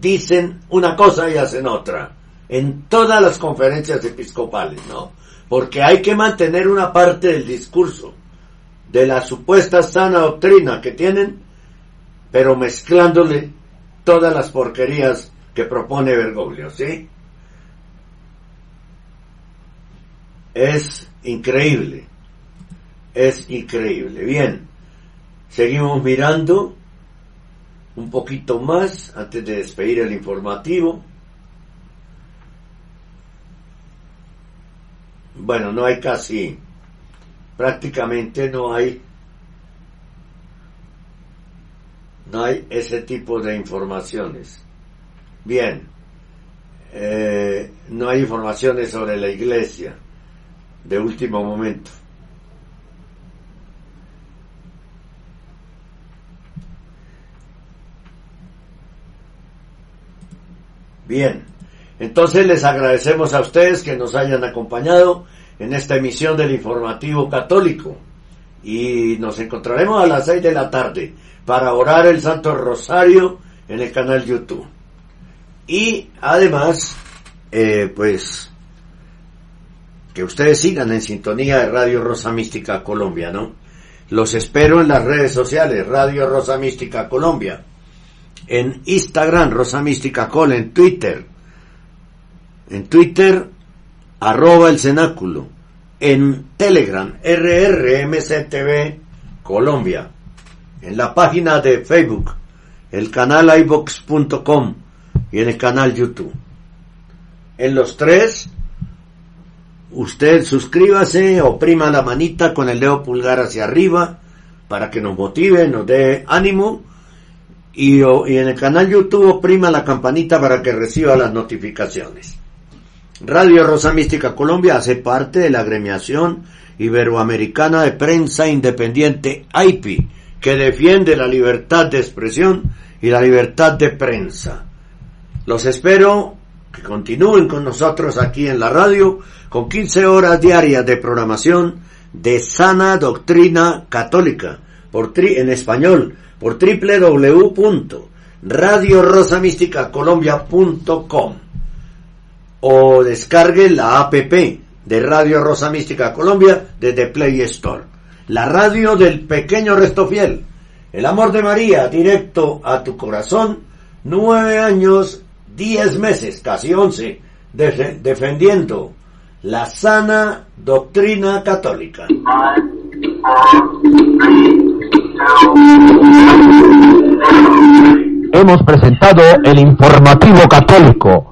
Dicen una cosa y hacen otra. En todas las conferencias episcopales, ¿no? Porque hay que mantener una parte del discurso de la supuesta sana doctrina que tienen, pero mezclándole todas las porquerías que propone Bergoglio, ¿sí? Es increíble. Es increíble. Bien. Seguimos mirando un poquito más antes de despedir el informativo. Bueno, no hay casi, prácticamente no hay no hay ese tipo de informaciones. Bien, eh, no hay informaciones sobre la iglesia de último momento. Bien, entonces les agradecemos a ustedes que nos hayan acompañado en esta emisión del informativo católico y nos encontraremos a las seis de la tarde para orar el Santo Rosario en el canal YouTube. Y además, eh, pues, que ustedes sigan en sintonía de Radio Rosa Mística Colombia, ¿no? Los espero en las redes sociales, Radio Rosa Mística Colombia, en Instagram, Rosa Mística Col, en Twitter, en Twitter, arroba el cenáculo, en Telegram, RRMCTV Colombia, en la página de Facebook, el canal ibox.com y en el canal YouTube. En los tres, usted suscríbase, oprima la manita con el dedo pulgar hacia arriba para que nos motive, nos dé ánimo y, y en el canal YouTube oprima la campanita para que reciba las notificaciones. Radio Rosa Mística Colombia hace parte de la agremiación iberoamericana de prensa independiente AIPI, que defiende la libertad de expresión y la libertad de prensa. Los espero que continúen con nosotros aquí en la radio con 15 horas diarias de programación de sana doctrina católica por tri en español por www.radiorosamísticacolombia.com o descargue la app de Radio Rosa Mística Colombia desde Play Store. La radio del pequeño resto fiel. El amor de María directo a tu corazón. Nueve años, diez meses, casi once, defendiendo la sana doctrina católica.
Hemos presentado el informativo católico